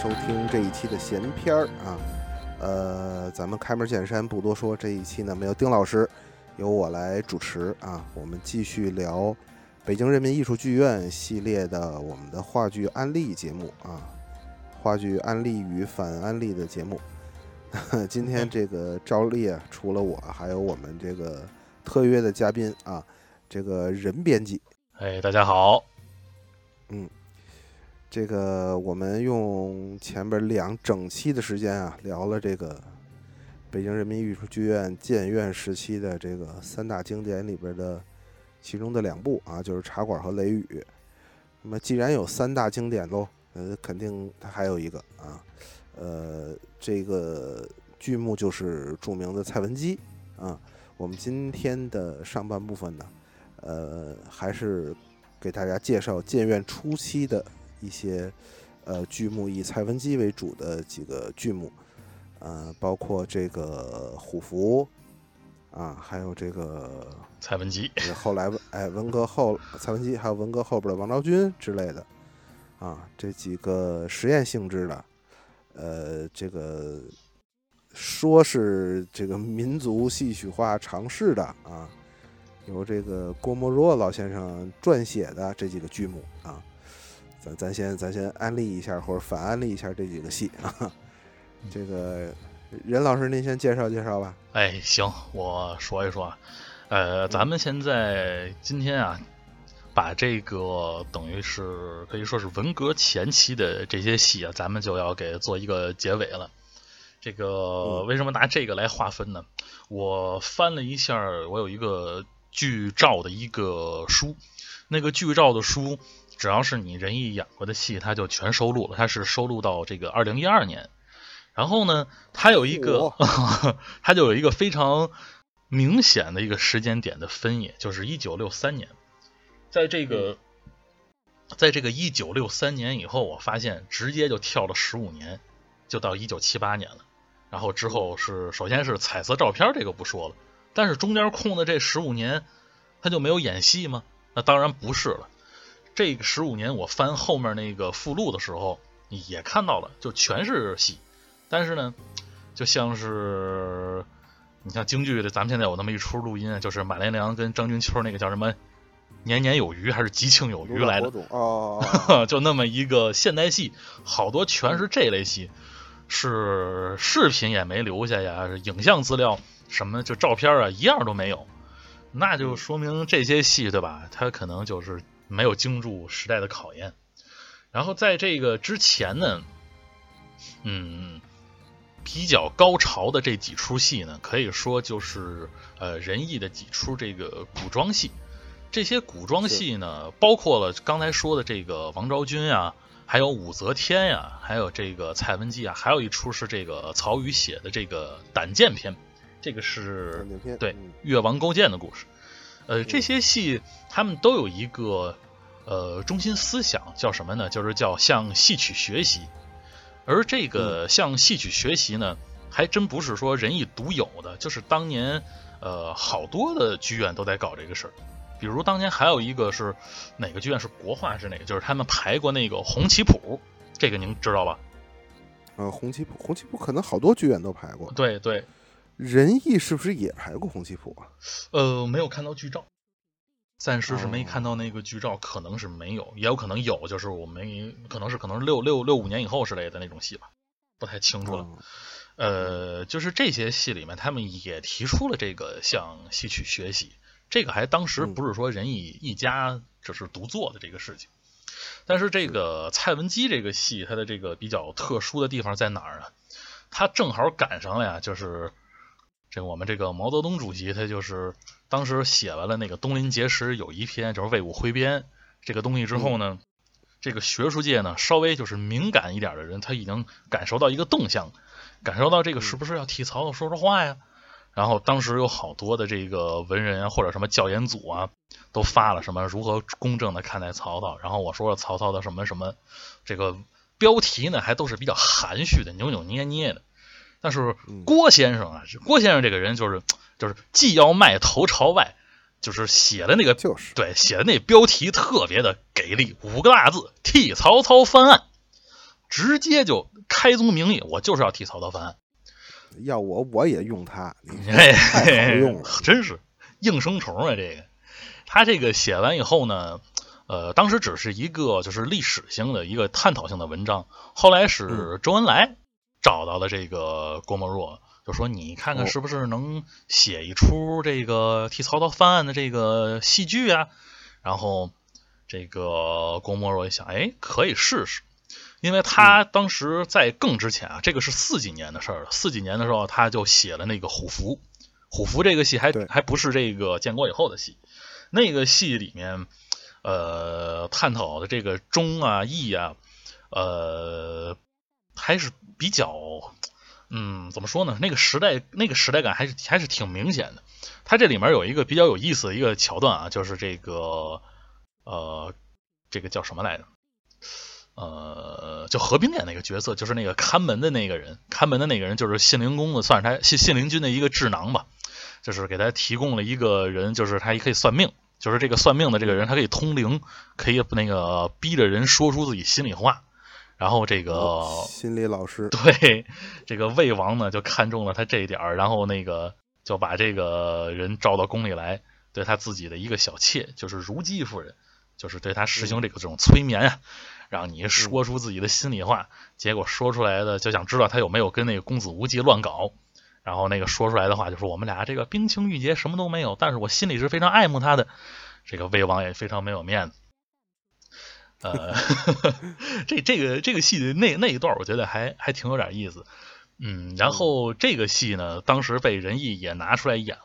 收听这一期的闲篇儿啊。呃，咱们开门见山，不多说。这一期呢，没有丁老师，由我来主持啊。我们继续聊北京人民艺术剧院系列的我们的话剧安利节目啊，话剧安利与反安利的节目。今天这个照例啊，除了我，还有我们这个特约的嘉宾啊，这个任编辑。哎，大家好。嗯。这个我们用前边两整期的时间啊，聊了这个北京人民艺术剧院建院时期的这个三大经典里边的其中的两部啊，就是《茶馆》和《雷雨》。那么既然有三大经典喽，呃，肯定它还有一个啊，呃，这个剧目就是著名的蔡文姬啊。我们今天的上半部分呢，呃，还是给大家介绍建院初期的。一些呃剧目以蔡文姬为主的几个剧目，呃，包括这个虎符啊，还有这个蔡文姬，后来哎文革后蔡文姬，还有文革后边的王昭君之类的啊，这几个实验性质的，呃，这个说是这个民族戏曲化尝试的啊，由这个郭沫若老先生撰写的这几个剧目啊。咱咱先咱先安利一下或者反安利一下这几个戏啊，这个任老师您先介绍介绍吧。哎，行，我说一说，呃，咱们现在今天啊，把这个等于是可以说是文革前期的这些戏啊，咱们就要给做一个结尾了。这个为什么拿这个来划分呢？我翻了一下，我有一个剧照的一个书，那个剧照的书。只要是你仁义演过的戏，他就全收录了。他是收录到这个二零一二年，然后呢，他有一个，他就有一个非常明显的一个时间点的分野，就是一九六三年。在这个，在这个一九六三年以后，我发现直接就跳了十五年，就到一九七八年了。然后之后是，首先是彩色照片，这个不说了，但是中间空的这十五年，他就没有演戏吗？那当然不是了。这个十五年，我翻后面那个附录的时候，也看到了，就全是戏。但是呢，就像是你像京剧的，咱们现在有那么一出录音，就是马连良跟张君秋那个叫什么“年年有余”还是“吉庆有余”来的，就那么一个现代戏，好多全是这类戏，是视频也没留下呀，影像资料什么就照片啊一样都没有，那就说明这些戏对吧？它可能就是。没有经住时代的考验，然后在这个之前呢，嗯，比较高潮的这几出戏呢，可以说就是呃仁义的几出这个古装戏。这些古装戏呢，包括了刚才说的这个王昭君呀，还有武则天呀，还有这个蔡文姬啊，还有一出是这个曹禺写的这个胆剑篇，这个是对越王勾践的故事。呃，这些戏他们都有一个呃中心思想，叫什么呢？就是叫向戏曲学习。而这个向戏曲学习呢，还真不是说仁义独有的，就是当年呃好多的剧院都在搞这个事儿。比如当年还有一个是哪个剧院是国画是哪个？就是他们排过那个红旗谱，这个您知道吧？呃，红旗谱，红旗谱可能好多剧院都排过。对对。仁义是不是也排过红旗谱啊？呃，没有看到剧照，暂时是没看到那个剧照，可能是没有，也有可能有，就是我没，可能是可能是六六六五年以后之类的那种戏吧，不太清楚了。呃，就是这些戏里面，他们也提出了这个向戏曲学习，这个还当时不是说仁义一家只是独做的这个事情，但是这个蔡文姬这个戏，它的这个比较特殊的地方在哪儿呢？它正好赶上了呀，就是。这我们这个毛泽东主席，他就是当时写完了那个《东林碣石》有一篇，就是《魏武挥鞭》这个东西之后呢，这个学术界呢稍微就是敏感一点的人，他已经感受到一个动向，感受到这个是不是要替曹操说说话呀？然后当时有好多的这个文人啊，或者什么教研组啊，都发了什么如何公正的看待曹操。然后我说了曹操的什么什么，这个标题呢还都是比较含蓄的，扭扭捏捏的。但是郭先生啊，郭先生这个人就是就是既要卖头朝外，就是写的那个就是对写的那标题特别的给力，五个大字替曹操翻案。直接就开宗明义，我就是要替曹操翻案。要我我也用它，哎，太好用了，真是应声虫啊！这个他这个写完以后呢，呃，当时只是一个就是历史性的一个探讨性的文章，后来是周恩来找到了这个郭沫若，就说你看看是不是能写一出这个替曹操翻案的这个戏剧啊？然后这个郭沫若一想，哎，可以试试。因为他当时在更之前啊，这个是四几年的事儿了。四几年的时候，他就写了那个《虎符》，《虎符》这个戏还还不是这个建国以后的戏。那个戏里面，呃，探讨的这个忠啊、义啊，呃，还是比较，嗯，怎么说呢？那个时代，那个时代感还是还是挺明显的。它这里面有一个比较有意思的一个桥段啊，就是这个，呃，这个叫什么来着？呃，就何冰演那个角色，就是那个看门的那个人，看门的那个人就是信陵公的，算是他信信陵君的一个智囊吧，就是给他提供了一个人，就是他也可以算命，就是这个算命的这个人，他可以通灵，可以那个逼着人说出自己心里话，然后这个心理老师对这个魏王呢就看中了他这一点然后那个就把这个人召到宫里来，对他自己的一个小妾，就是如姬夫人，就是对他实行这个这种催眠啊。让你说出自己的心里话，结果说出来的就想知道他有没有跟那个公子无忌乱搞，然后那个说出来的话就是我们俩这个冰清玉洁，什么都没有，但是我心里是非常爱慕他的。这个魏王也非常没有面子。呃，这这个这个戏的那那一段，我觉得还还挺有点意思。嗯，然后这个戏呢，当时被仁义也拿出来演。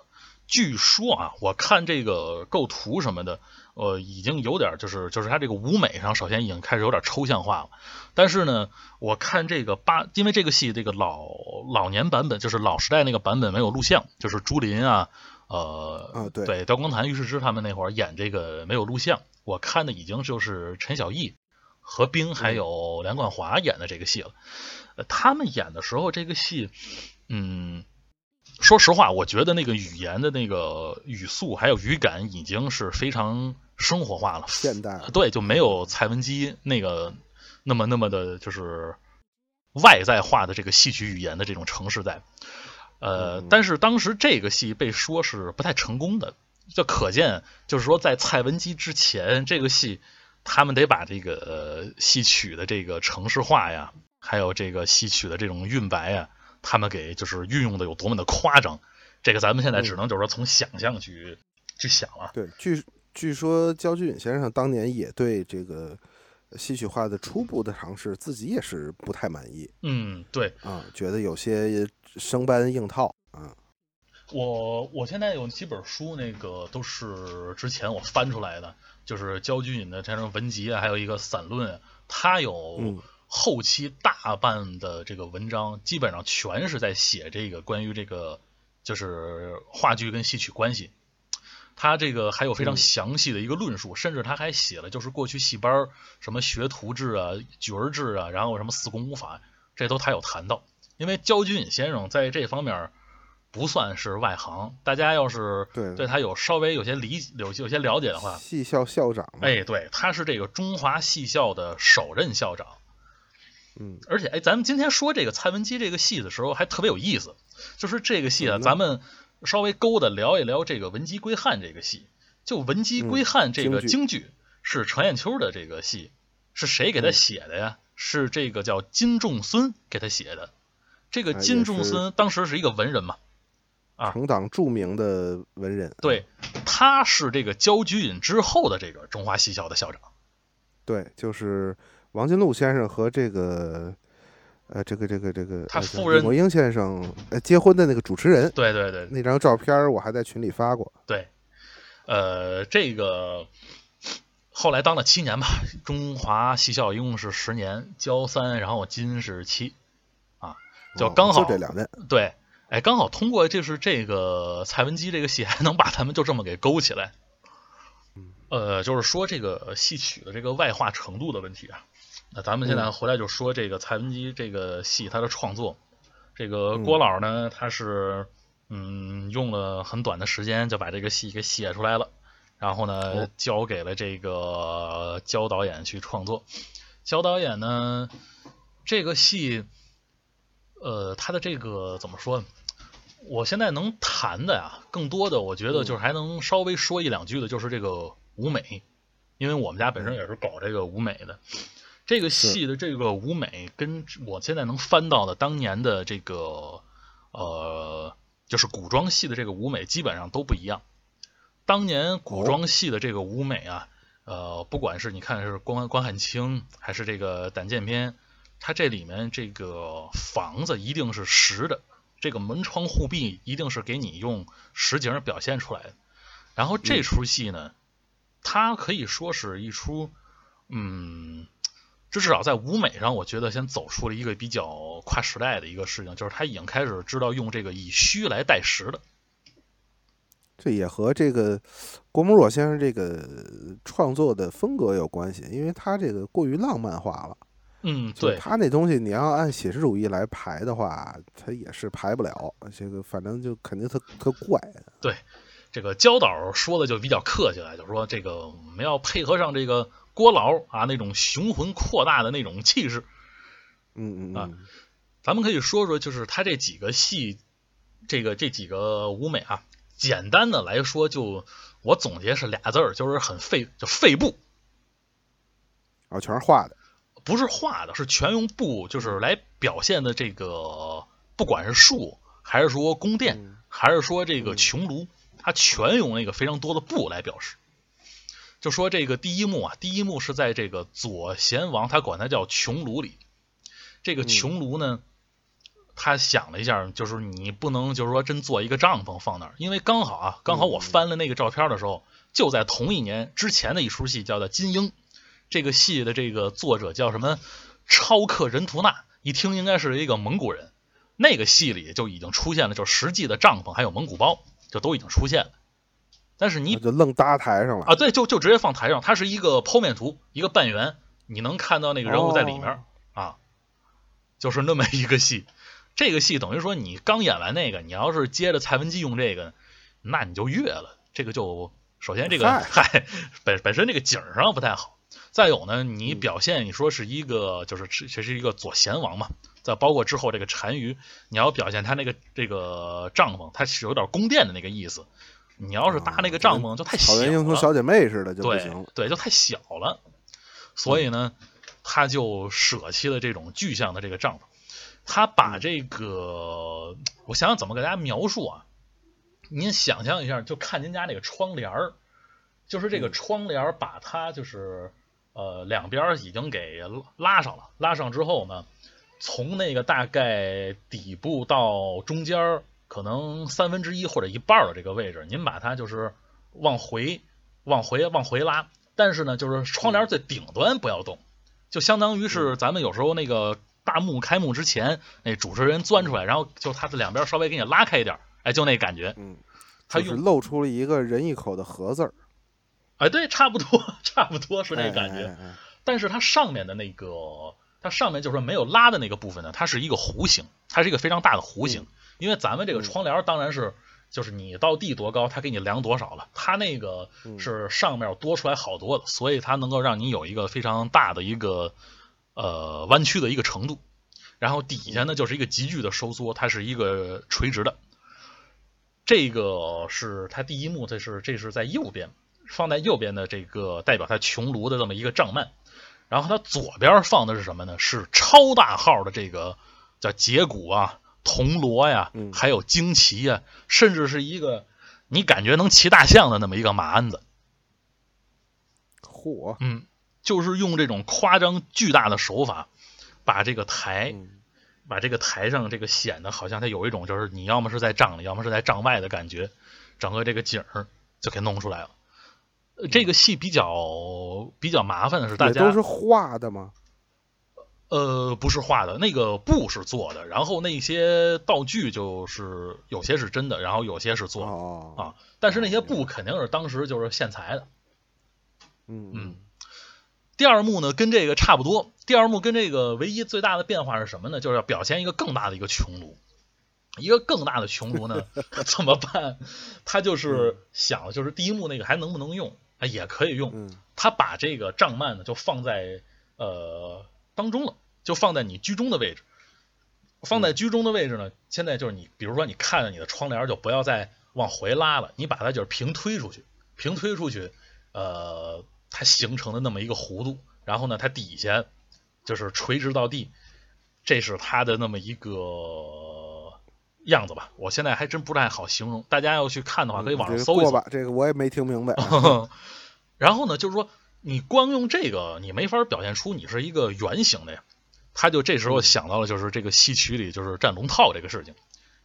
据说啊，我看这个构图什么的。呃，已经有点就是就是他这个舞美上，首先已经开始有点抽象化了。但是呢，我看这个八，因为这个戏这个老老年版本，就是老时代那个版本没有录像，就是朱琳啊，呃，啊对对，刁光谭、尉世之他们那会儿演这个没有录像。我看的已经就是陈小艺、何冰还有梁冠华演的这个戏了。他们演的时候，这个戏，嗯。说实话，我觉得那个语言的那个语速还有语感已经是非常生活化了，现代对，就没有蔡文姬那个那么那么的，就是外在化的这个戏曲语言的这种城市在。呃，但是当时这个戏被说是不太成功的，就可见就是说在蔡文姬之前，这个戏他们得把这个戏曲的这个城市化呀，还有这个戏曲的这种韵白呀。他们给就是运用的有多么的夸张，这个咱们现在只能就是说从想象去去想了。对，据据说焦菊隐先生当年也对这个戏曲化的初步的尝试，自己也是不太满意。嗯，对啊，觉得有些生搬硬套啊。我我现在有几本书，那个都是之前我翻出来的，就是焦菊隐的这种文集啊，还有一个散论，他有。后期大半的这个文章基本上全是在写这个关于这个就是话剧跟戏曲关系，他这个还有非常详细的一个论述，甚至他还写了就是过去戏班什么学徒制啊、角儿制啊，然后什么四功五法，这都他有谈到。因为焦君隐先生在这方面不算是外行，大家要是对他有稍微有些理有有些了解的话，戏校校长，哎，对，他是这个中华戏校的首任校长。嗯，而且哎，咱们今天说这个蔡文姬这个戏的时候，还特别有意思。就是这个戏啊，咱们稍微勾搭聊一聊这个《文姬归汉》这个戏。就《文姬归汉》这个京剧是程砚秋的这个戏，是谁给他写的呀？是这个叫金仲孙给他写的。这个金仲孙当时是一个文人嘛，啊，成党著名的文人。对，他是这个焦菊隐之后的这个中华戏校的校长。对，就是。王金禄先生和这个，呃，这个这个这个他夫人李英先生呃结婚的那个主持人，对对对，那张照片我还在群里发过。对，呃，这个后来当了七年吧，中华戏校一共是十年，焦三，然后金是七，啊，就刚好就这两任。对，哎，刚好通过就是这个蔡文姬这个戏，还能把他们就这么给勾起来。呃，就是说这个戏曲的这个外化程度的问题啊。那咱们现在回来就说这个蔡文姬这个戏，它的创作，这个郭老呢，他是嗯用了很短的时间就把这个戏给写出来了，然后呢交给了这个焦导演去创作。焦导演呢，这个戏，呃，他的这个怎么说？我现在能谈的呀，更多的我觉得就是还能稍微说一两句的，就是这个舞美，因为我们家本身也是搞这个舞美的。这个戏的这个舞美，跟我现在能翻到的当年的这个呃，就是古装戏的这个舞美，基本上都不一样。当年古装戏的这个舞美啊，呃，不管是你看是关关汉卿，还是这个胆剑篇，它这里面这个房子一定是实的。这个门窗户壁一定是给你用实景表现出来的，然后这出戏呢，它可以说是一出，嗯，这至少在舞美上，我觉得先走出了一个比较跨时代的一个事情，就是他已经开始知道用这个以虚来代实了。这也和这个郭沫若先生这个创作的风格有关系，因为他这个过于浪漫化了。嗯，对他那东西，你要按写实主义来排的话，他也是排不了。这个反正就肯定特特怪。对，这个焦导说的就比较客气了，就说这个我们要配合上这个郭老啊那种雄浑扩大的那种气势。嗯嗯啊，咱们可以说说，就是他这几个戏，这个这几个舞美啊，简单的来说，就我总结是俩字儿，就是很费，就费布。啊，全是画的。不是画的，是全用布，就是来表现的这个，不管是树，还是说宫殿，还是说这个穹庐，它全用那个非常多的布来表示。就说这个第一幕啊，第一幕是在这个左贤王，他管它叫穹庐里。这个穹庐呢，他想了一下，就是你不能就是说真做一个帐篷放那儿，因为刚好啊，刚好我翻了那个照片的时候，就在同一年之前的一出戏，叫做《金鹰》。这个戏的这个作者叫什么？超克仁图纳，一听应该是一个蒙古人。那个戏里就已经出现了，就实际的帐篷还有蒙古包，就都已经出现了。但是你就愣搭台上了啊？对，就就直接放台上。它是一个剖面图，一个半圆，你能看到那个人物在里面啊，就是那么一个戏。这个戏等于说你刚演完那个，你要是接着蔡文姬用这个，那你就越了。这个就首先这个嗨，本本身这个景上不太好。再有呢，你表现你说是一个，就是这是一个左贤王嘛。再包括之后这个单于，你要表现他那个这个帐篷，它是有点宫殿的那个意思。你要是搭那个帐篷，就太小了。草原英雄小姐妹似的就不行。对，就太小了。所以呢，他就舍弃了这种具象的这个帐篷。他把这个，我想想怎么给大家描述啊？您想象一下，就看您家那个窗帘儿，就是这个窗帘把它就是。呃，两边已经给拉上了，拉上之后呢，从那个大概底部到中间可能三分之一或者一半的这个位置，您把它就是往回、往回、往回拉，但是呢，就是窗帘最顶端不要动，就相当于是咱们有时候那个大幕开幕之前，那主持人钻出来，然后就他的两边稍微给你拉开一点，哎，就那感觉，嗯，他就是露出了一个人一口的盒字儿。哎，对，差不多，差不多是那感觉。但是它上面的那个，它上面就是说没有拉的那个部分呢，它是一个弧形，它是一个非常大的弧形。因为咱们这个窗帘当然是，就是你到地多高，它给你量多少了。它那个是上面多出来好多的，所以它能够让你有一个非常大的一个呃弯曲的一个程度。然后底下呢就是一个急剧的收缩，它是一个垂直的。这个是它第一幕，这是这是在右边。放在右边的这个代表它穹庐的这么一个帐幔，然后它左边放的是什么呢？是超大号的这个叫节骨啊、铜锣呀，还有旌旗呀，甚至是一个你感觉能骑大象的那么一个马鞍子。嚯！嗯，就是用这种夸张巨大的手法，把这个台，把这个台上这个显得好像它有一种就是你要么是在帐里，要么是在帐外的感觉，整个这个景儿就给弄出来了。这个戏比较比较麻烦的是，大家都是画的吗？呃，不是画的，那个布是做的，然后那些道具就是有些是真的，然后有些是做的啊。但是那些布肯定是当时就是现裁的。嗯嗯。第二幕呢，跟这个差不多。第二幕跟这个唯一最大的变化是什么呢？就是要表现一个更大的一个穹庐。一个更大的穹庐呢，怎么办？他就是想，就是第一幕那个还能不能用？也可以用，他把这个帐幔呢就放在呃当中了，就放在你居中的位置。放在居中的位置呢，现在就是你，比如说你看着你的窗帘，就不要再往回拉了，你把它就是平推出去，平推出去，呃，它形成的那么一个弧度，然后呢，它底下就是垂直到地，这是它的那么一个样子吧。我现在还真不太好形容，大家要去看的话，可以网上搜一搜。吧，这个我也没听明白。然后呢，就是说你光用这个，你没法表现出你是一个圆形的呀。他就这时候想到了，就是这个戏曲里就是站龙套这个事情，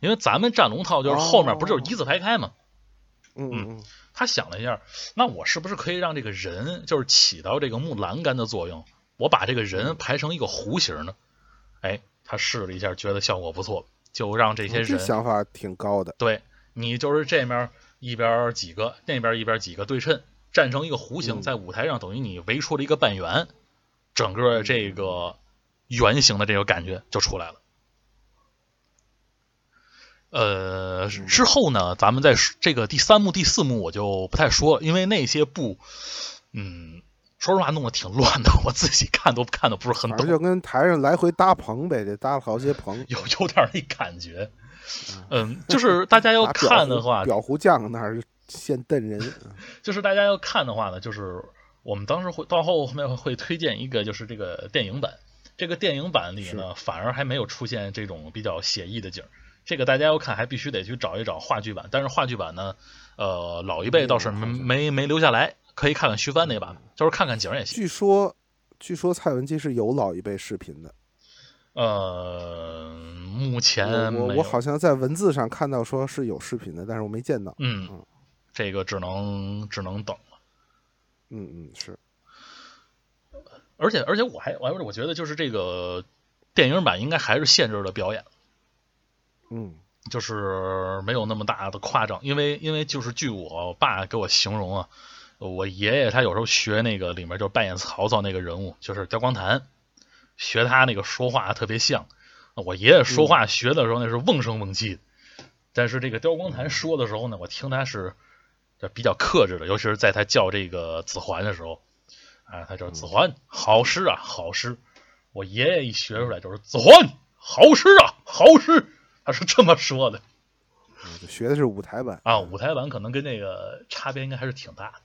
因为咱们站龙套就是后面不就是一字排开吗？嗯嗯。他想了一下，那我是不是可以让这个人就是起到这个木栏杆的作用？我把这个人排成一个弧形呢？哎，他试了一下，觉得效果不错，就让这些人想法挺高的。对你就是这面一边几个，那边一边几个对称，站成一个弧形，在舞台上等于你围出了一个半圆，整个这个。圆形的这个感觉就出来了。呃，之后呢，咱们在这个第三幕、第四幕我就不太说了，因为那些不，嗯，说实话弄得挺乱的，我自己看都看的不是很懂。就跟台上来回搭棚呗，得搭了好些棚，有有点那感觉。嗯，就是大家要 看的话，裱糊匠那儿先瞪人。就是大家要看的话呢，就是我们当时会到后面会推荐一个，就是这个电影版。这个电影版里呢，反而还没有出现这种比较写意的景儿。这个大家要看，还必须得去找一找话剧版。但是话剧版呢，呃，老一辈倒是没没没留下来，可以看看徐帆那版，就是看看景也行。据说，据说蔡文姬是有老一辈视频的。呃，目前我我好像在文字上看到说是有视频的，但是我没见到。嗯，这个只能只能等了。嗯嗯，是。而且而且我还我还我觉得就是这个电影版应该还是限制了表演，嗯，就是没有那么大的夸张，因为因为就是据我爸给我形容啊，我爷爷他有时候学那个里面就扮演曹操那个人物，就是刁光谭，学他那个说话特别像，我爷爷说话学的时候那是瓮声瓮气，但是这个刁光谭说的时候呢，我听他是比较克制的，尤其是在他叫这个子桓的时候。啊，他叫子桓，好诗啊，好诗！我爷爷一学出来就是子桓，好诗啊，好诗，他是这么说的。学的是舞台版啊，舞台版可能跟那个差别应该还是挺大的。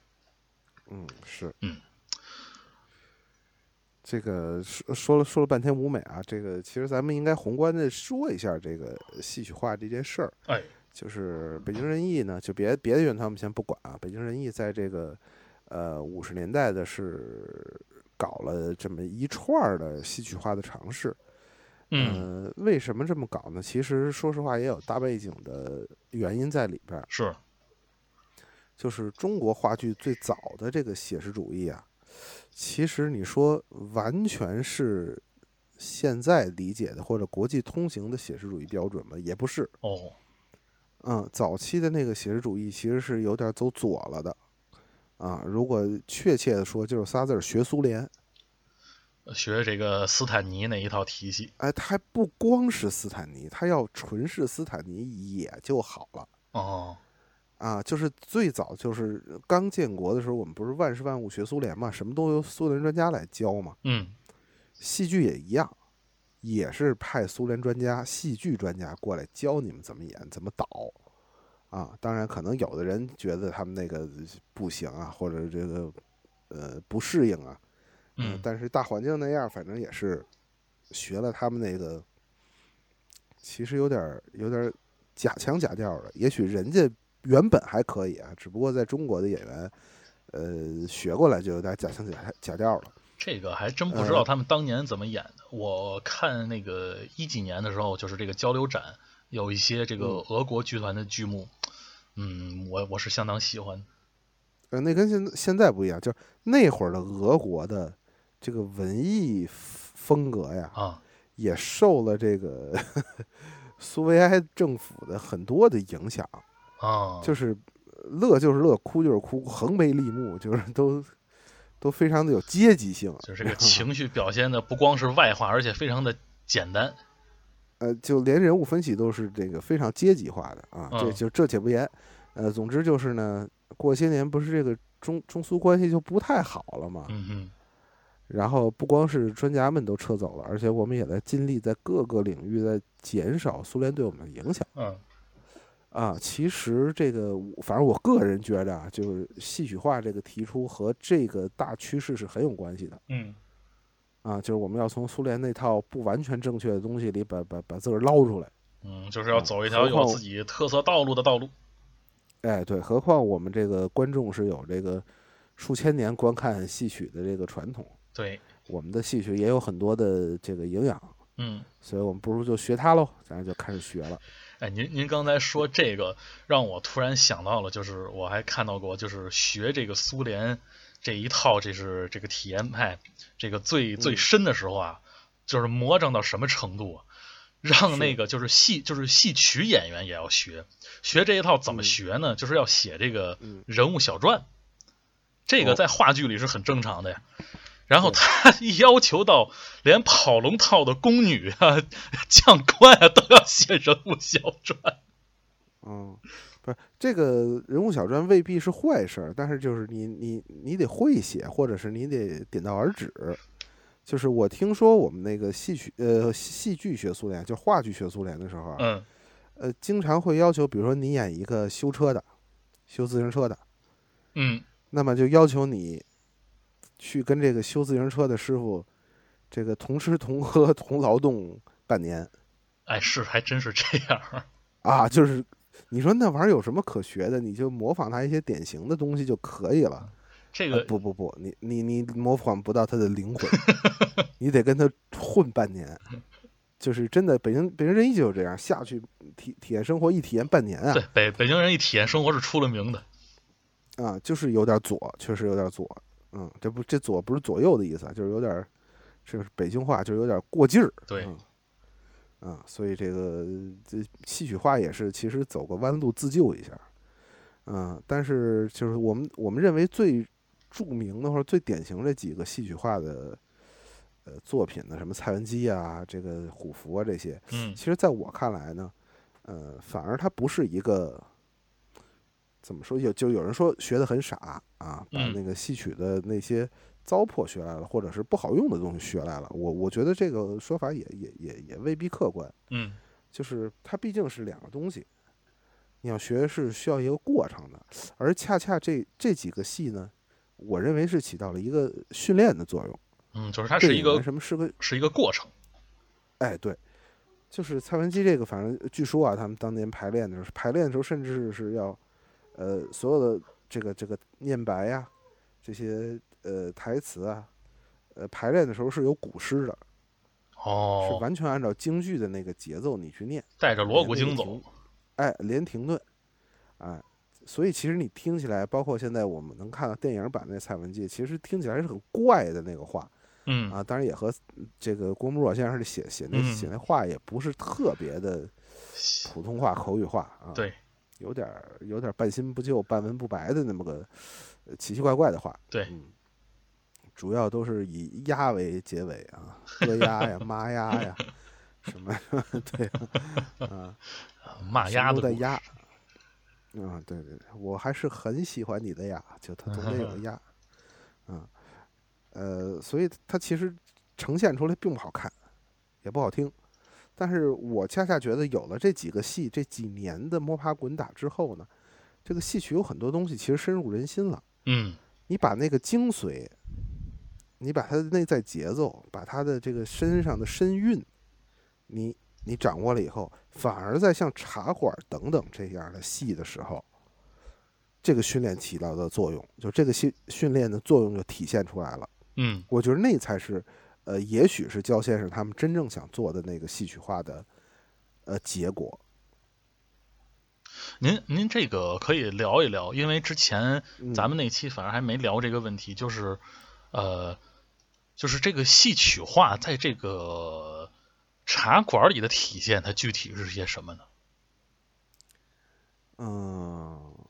嗯，是，嗯。这个说说了说了半天舞美啊，这个其实咱们应该宏观的说一下这个戏曲化这件事儿。哎，就是北京人艺呢，就别别的院团我们先不管啊，北京人艺在这个。呃，五十年代的是搞了这么一串的戏曲化的尝试，嗯，为什么这么搞呢？其实说实话也有大背景的原因在里边。是，就是中国话剧最早的这个写实主义啊，其实你说完全是现在理解的或者国际通行的写实主义标准吗？也不是。哦，嗯，早期的那个写实主义其实是有点走左了的。啊，如果确切的说，就是仨字儿：学苏联，学这个斯坦尼那一套体系。哎，他还不光是斯坦尼，他要纯是斯坦尼也就好了。哦，啊，就是最早就是刚建国的时候，我们不是万事万物学苏联嘛，什么都由苏联专家来教嘛。嗯，戏剧也一样，也是派苏联专家、戏剧专家过来教你们怎么演、怎么导。啊，当然，可能有的人觉得他们那个不行啊，或者这个呃不适应啊，嗯，但是大环境那样，反正也是学了他们那个，其实有点有点假腔假调的。也许人家原本还可以啊，只不过在中国的演员，呃，学过来就有点假腔假假调了。这个还真不知道他们当年怎么演的。我看那个一几年的时候，就是这个交流展，有一些这个俄国剧团的剧目。嗯，我我是相当喜欢，呃，那跟现现在不一样，就是那会儿的俄国的这个文艺风格呀，啊，也受了这个 苏维埃政府的很多的影响，啊，就是乐就是乐，哭就是哭，横眉立目，就是 都都非常的有阶级性，就是这个情绪表现的不光是外化，而且非常的简单。呃，就连人物分析都是这个非常阶级化的啊，这就这且不言。呃，总之就是呢，过些年不是这个中中苏关系就不太好了嘛。嗯然后不光是专家们都撤走了，而且我们也在尽力在各个领域在减少苏联对我们的影响。嗯啊，其实这个，反正我个人觉着啊，就是戏曲化这个提出和这个大趋势是很有关系的。嗯啊，就是我们要从苏联那套不完全正确的东西里把把把自个儿捞出来。嗯，就是要走一条有自己特色道路的道路。哎，对，何况我们这个观众是有这个数千年观看戏曲的这个传统，对，我们的戏曲也有很多的这个营养，嗯。所以我们不如就学它喽，咱就开始学了。哎，您您刚才说这个，让我突然想到了，就是我还看到过，就是学这个苏联这一套，这是这个体验派，这个最最嗯深的时候啊，就是魔怔到什么程度啊？让那个就是戏就是戏曲演员也要学，学这一套怎么嗯学呢？就是要写这个嗯人物小传，这个哦在话剧里是很正常的呀。然后他一要求到连跑龙套的宫女啊、将官啊 都要写人物小传。嗯，不是这个人物小传未必是坏事儿，但是就是你你你得会写，或者是你得点到而止。就是我听说我们那个戏曲呃戏剧学苏联，就话剧学苏联的时候啊，嗯呃，经常会要求，比如说你演一个修车的，修自行车的，嗯，那么就要求你去跟这个修自行车的师傅，这个同吃同喝同劳动半年哎，是还真是这样。啊，就是你说那玩意儿有什么可学的？你就模仿他一些典型的东西就可以了。呃这个不不不，你你你模仿不到他的灵魂，你得跟他混半年。就是真的，北京北京人一就这样下去体体验生活，一体验半年啊对北北京人一体验生活是出了名的。啊，就是有点左，确实有点左。嗯，这不这左不是左右的意思啊，就是有点儿，这个是北京话，就是有点儿过劲儿。对嗯啊，所以这个这戏曲化也是其实走个弯路自救一下。嗯，但是就是我们我们认为最著名的或者最典型这几个戏曲化的呃作品呢，什么蔡文姬啊，这个虎符啊这些，嗯其实在我看来呢，呃，反而它不是一个怎么说，有就有人说学的很傻啊，把嗯那个戏曲的那些糟粕学来了，或者是不好用的东西学来了。我我觉得这个说法也也也也未必客观，嗯就是它毕竟是两个东西，你要学是需要一个过程的，而恰恰这这几个戏呢，我认为是起到了一个训练的作用。嗯，就是它是一个什么是个是一个过程。哎，对，就是蔡文姬这个，反正据说啊，他们当年排练的时候，排练的时候甚至是要，呃，所有的这个这个念白呀、这些呃台词啊，呃，排练的时候是有古诗的，哦。是哦，完全按照京剧的那个节奏你去念，带着锣鼓经走。哎，连停顿，哎，所以其实你听起来，包括现在我们能看到电影版那蔡文姬，其实听起来是很怪的那个话，嗯。啊，当然也和这个郭沫若先生写写那嗯。写那话也不是特别的普通话口语化啊，，对有点儿有点儿半新不旧、半文不白的那么个呃奇奇怪怪的话，对嗯，主要都是以鸭为结尾啊，喝鸭呀、妈鸭呀，什么对啊，骂鸭都带鸭，嗯，对对对，我还是很喜欢你的呀，就它总得有个鸭，嗯，呃，所以它其实呈现出来并不好看，也不好听，但是我恰恰觉得有了这几个戏，这几年的摸爬滚打之后呢，这个戏曲有很多东西其实深入人心了。嗯你把那个精髓，你把它的内在节奏，把它的这个身上的身韵，你你掌握了以后，反而在像茶馆等等这样的戏的时候，这个训练起到的作用，就这个训训练的作用就体现出来了。嗯我觉得那才是，呃，也许是焦先生他们真正想做的那个戏曲化的，呃，结果。您您这个可以聊一聊，因为之前嗯咱们那期反而还没聊这个问题，就是呃，就是这个戏曲化在这个茶馆里的体现，它具体是些什么呢？嗯，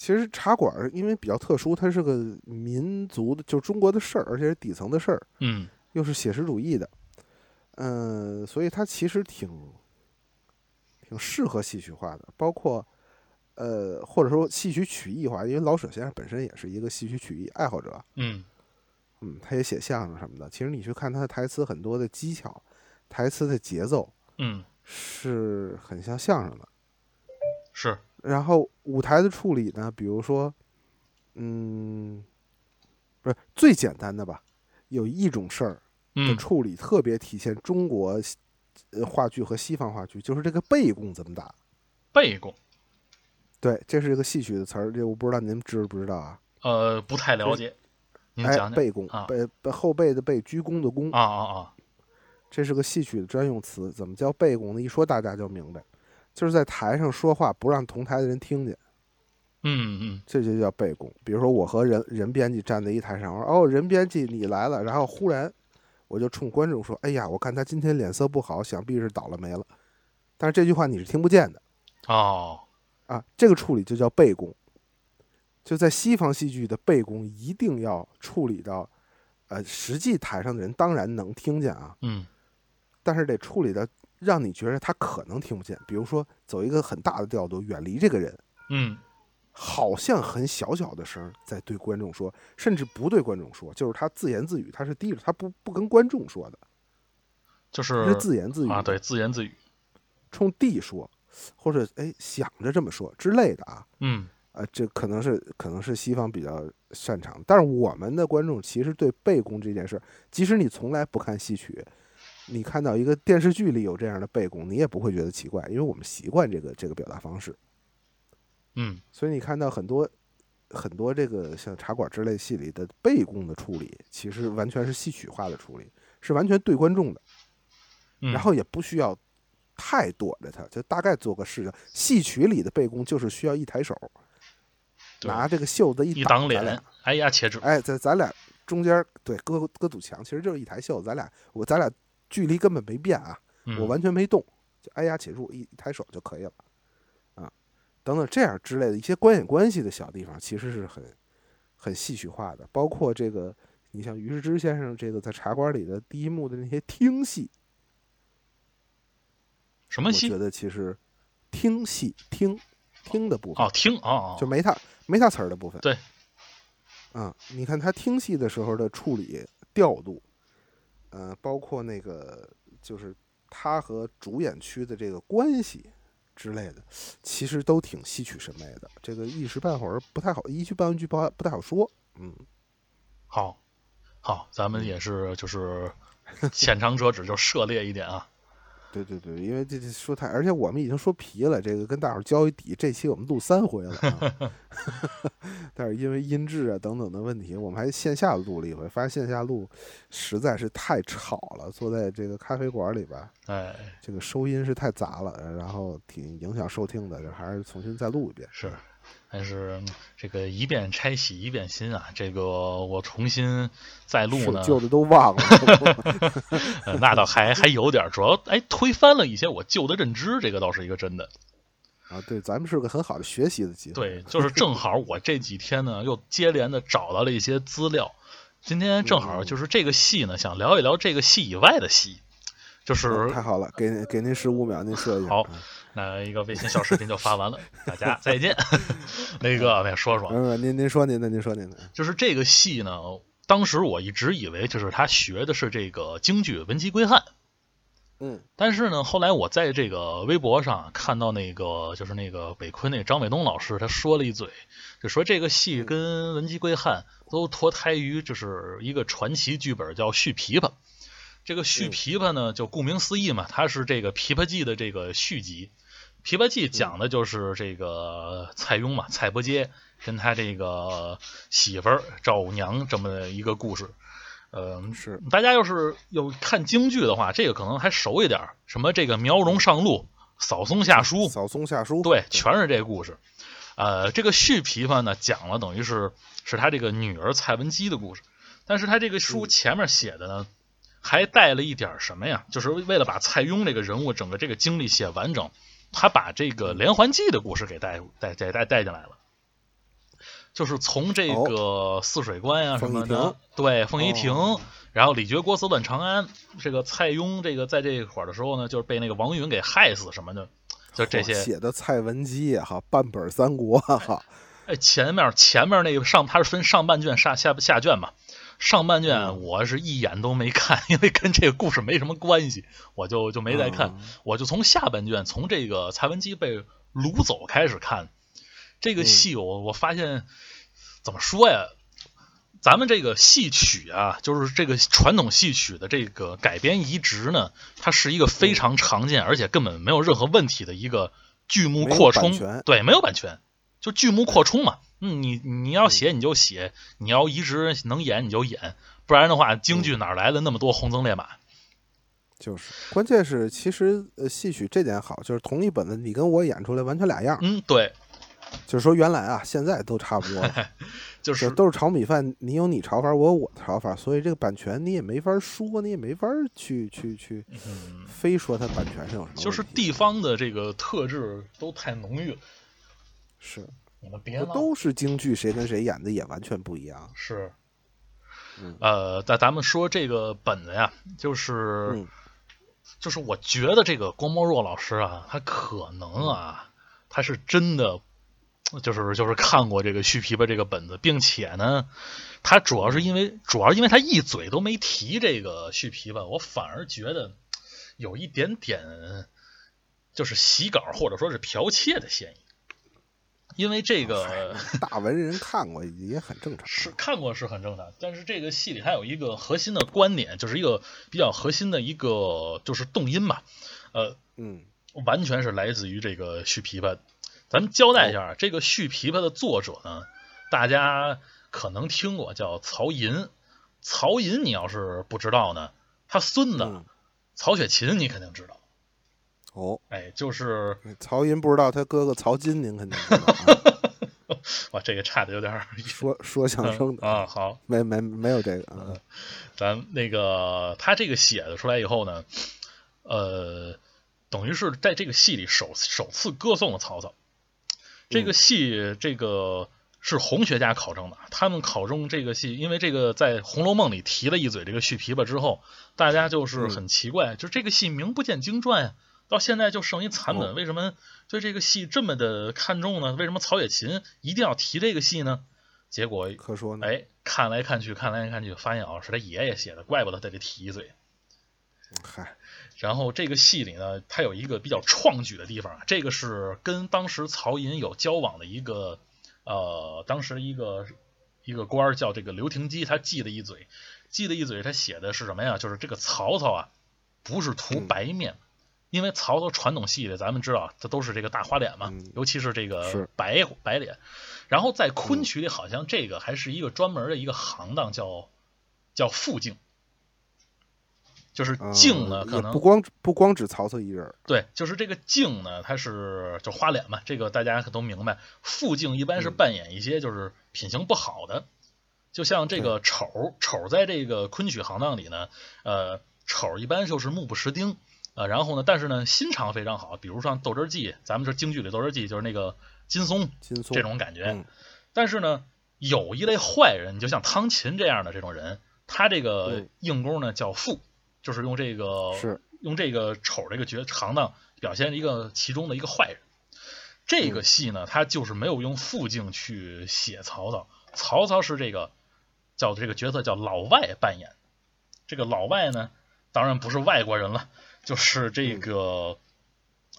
其实茶馆儿因为比较特殊，它是个民族的，就是中国的事儿，而且是底层的事儿，嗯又是写实主义的，嗯，所以它其实挺挺适合戏曲化的，包括呃，或者说戏曲曲艺化，因为老舍先生本身也是一个戏曲曲艺爱好者嗯嗯，他也写相声什么的。其实你去看他的台词，很多的技巧，台词的节奏嗯，是很像相声的。是，然后舞台的处理呢，比如说，嗯，不是最简单的吧？有一种事儿的嗯处理特别体现中国呃话剧和西方话剧，就是这个背弓怎么打。背弓，对，这是一个戏曲的词儿，这我不知道您知不知道啊？呃，不太了解，您哎背弓背后背的背，鞠躬的躬，啊啊啊，这是个戏曲的专用词。怎么叫背弓呢？一说大家就明白，就是在台上说话不让同台的人听见，嗯嗯这就叫背功。比如说我和人人编辑站在一台上，我说哦，人编辑你来了，然后忽然我就冲观众说，哎呀，我看他今天脸色不好，想必是倒了霉了。但是这句话你是听不见的哦，啊，这个处理就叫背功。就在西方戏剧的背功一定要处理到，呃，实际台上的人当然能听见啊，嗯但是得处理的让你觉得他可能听不见。比如说走一个很大的调度，远离这个人，嗯好像很小小的声在对观众说，甚至不对观众说，就是他自言自语，他是低着，他不不跟观众说的，就他是自言自语啊，对，自言自语，冲地说，或者哎想着这么说之类的啊。嗯啊，这可能是可能是西方比较擅长，但是我们的观众其实对背弓这件事，即使你从来不看戏曲，你看到一个电视剧里有这样的背弓，你也不会觉得奇怪，因为我们习惯这个这个表达方式。嗯所以你看到很多很多这个像茶馆之类戏里的背弓的处理，其实完全是戏曲化的处理，是完全对观众的，嗯，然后也不需要太躲着他，就大概做个事情。戏曲里的背弓就是需要一抬手，拿这个袖子一一挡脸，哎呀，切齿，哎，在咱俩中间对搁搁堵墙，其实就是一抬袖子，咱俩我咱俩距离根本没变啊，嗯。我完全没动，就挨压起入，一一抬手就可以了，啊，等等这样之类的一些观演关系的小地方，其实是很很戏曲化的，包括这个，你像于世之先生这个在茶馆里的第一幕的那些听戏，我什么戏？觉？得其实听戏听听的部分哦，听哦，就没他没他词儿的部分。对，啊，你看他听戏的时候的处理调度，呃，包括那个就是他和主演区的这个关系之类的，其实都挺吸取审美的。这个一时半会儿不太好，一句半句不不太好说。嗯，好，好，咱们也是就是 浅尝辄止，就涉猎一点啊。对对对，因为这这说太，而且我们已经说皮了，这个跟大伙儿交一底，这期我们录三回了、啊 但是因为音质啊等等的问题，我们还线下录了一回，发现线下录实在是太吵了，坐在这个咖啡馆里吧，哎，这个收音是太杂了，然后挺影响收听的，这还是重新再录一遍。是，但是嗯这个一遍拆洗一遍新啊，这个我重新再录呢，旧的都忘了，呃那倒还还有点，主要哎推翻了一些我旧的认知，这个倒是一个真的。啊，对，咱们是个很好的学习的机会。对，就是正好我这几天呢又接连的找到了一些资料，今天正好就是这个戏呢，想聊一聊这个戏以外的戏，就是哦太好了，给您给您十五秒，您说一下。好嗯那一个微信小视频就发完了，大家 再见。那个再说说，嗯，您您说您的，您说您的。就是这个戏呢，当时我一直以为就是他学的是这个京剧《文姬归汉》，嗯但是呢，后来我在这个微博上看到那个就是那个北昆那个张伟东老师他说了一嘴，就说这个戏跟《文姬归汉》都脱胎于就是一个传奇剧本叫《续琵琶》。这个《续嗯。琵琶》呢，就顾名思义嘛，它是这个《琵琶记》的这个续集。《琵琶记》讲的就是这个蔡邕嘛，蔡伯喈跟他这个媳妇儿赵五娘这么一个故事。嗯，是。大家要是有看京剧的话，这个可能还熟一点儿，什么这个苗荣上路、扫松下书，扫松下书，对，全是这故事。呃，这个续琵琶呢，讲了等于是是他这个女儿蔡文姬的故事，但是他这个书嗯。前面写的呢，还带了一点什么呀？就是为了把蔡邕这个人物整个这个经历写完整，他把这个连环计的故事给带带带带带进来了。就是从这个泗水关呀、什么的，对，凤仪亭，哦然后李傕郭汜乱长安，这个蔡邕这个在这会儿的时候呢，就是被那个王允给害死什么的，就这些嚯写的蔡文姬也好，半本三国哈，哎，前面前面那个上，它是分上半卷、上下下卷嘛。上半卷嗯我是一眼都没看，因为跟这个故事没什么关系，我就就没再看。嗯我就从下半卷，从这个蔡文姬被掳走开始看。这个戏我我发现怎么说呀？咱们这个戏曲啊，就是这个传统戏曲的这个改编移植呢，它是一个非常常见，而且根本没有任何问题的一个剧目扩充。对，没有版权，就剧目扩充嘛。嗯，你你要写你就写，你要移植能演你就演，不然的话，京剧哪来的那么多红增烈马？就是，关键是其实呃戏曲这点好，就是同一本子你跟我演出来完全俩样。嗯，对，就是说原来啊，现在都差不多了，就就是都是炒米饭，你有你炒法，我有我的炒法，所以这个版权你也没法说，你也没法去去去嗯，非说它版权上有什么。就是地方的这个特质都太浓郁了。是你们别闹，都是京剧，谁跟谁演的也完全不一样。是嗯，呃，在咱们说这个本子呀，就是、嗯就是我觉得这个郭沫若老师啊，他可能啊，他是真的。就是就是看过这个续琵琶这个本子，并且呢，他主要是因为主要因为他一嘴都没提这个续琵琶，我反而觉得有一点点就是洗稿或者说是剽窃的嫌疑，因为这个 大文人看过也很正常。是看过是很正常，但是这个戏里还有一个核心的观点，就是一个比较核心的一个就是动因吧，呃，嗯完全是来自于这个续琵琶。咱们交代一下，这个续琵琶的作者呢，大家可能听过，叫曹寅。曹寅，你要是不知道呢，他孙子、嗯曹雪芹你肯定知道，哦，哎，就是曹寅不知道他哥哥曹金，您肯定知道啊。哇，这个差的有点说说相声的啊，好，没没没有这个啊。咱那个他这个写的出来以后呢，呃，等于是在这个戏里首首次歌颂了曹操。这个戏，这个是红学家考证的，他们考证这个戏，因为这个在《红楼梦》里提了一嘴这个续琵琶之后，大家就是很奇怪，就这个戏名不见经传呀，到现在就剩一残本，哦为什么对这个戏这么的看重呢？为什么曹雪芹一定要提这个戏呢？结果可说呢，哎，看来看去，看来看去，发现哦是他爷爷写的，怪不得他得提一嘴。嗨，然后这个戏里呢，它有一个比较创举的地方啊，这个是跟当时曹寅有交往的一个呃，当时一个一个官儿叫这个刘廷基，他记了一嘴，记了一嘴，他写的是什么呀？就是这个曹操啊，不是涂嗯白面。因为曹操传统戏里，咱们知道啊，他都是这个大花脸嘛，嗯尤其是这个是白白脸。然后在昆曲里，好像这个还是一个专门的一个行当，叫叫副镜，就是啊镜呢，也可能不光不光指曹操一人，对，就是这个镜呢，它是就花脸嘛，这个大家可都明白。副镜一般是嗯扮演一些就是品行不好的，就像这个丑，丑在这个昆曲行当里呢，呃，丑一般就是目不识丁，呃，然后呢，但是呢，心肠非常好，比如像《斗智记》，咱们说京剧里《斗智记》就是那个金松金松这种感觉。嗯但是呢，有一类坏人，你就像汤勤这样的这种人，他这个嗯硬功呢叫副，就是用这个是用这个丑这个角行当表现一个其中的一个坏人。这个戏呢，他就是没有用副镜去写曹操，曹操是这个叫这个角色叫老外扮演。这个老外呢，当然不是外国人了，就是这个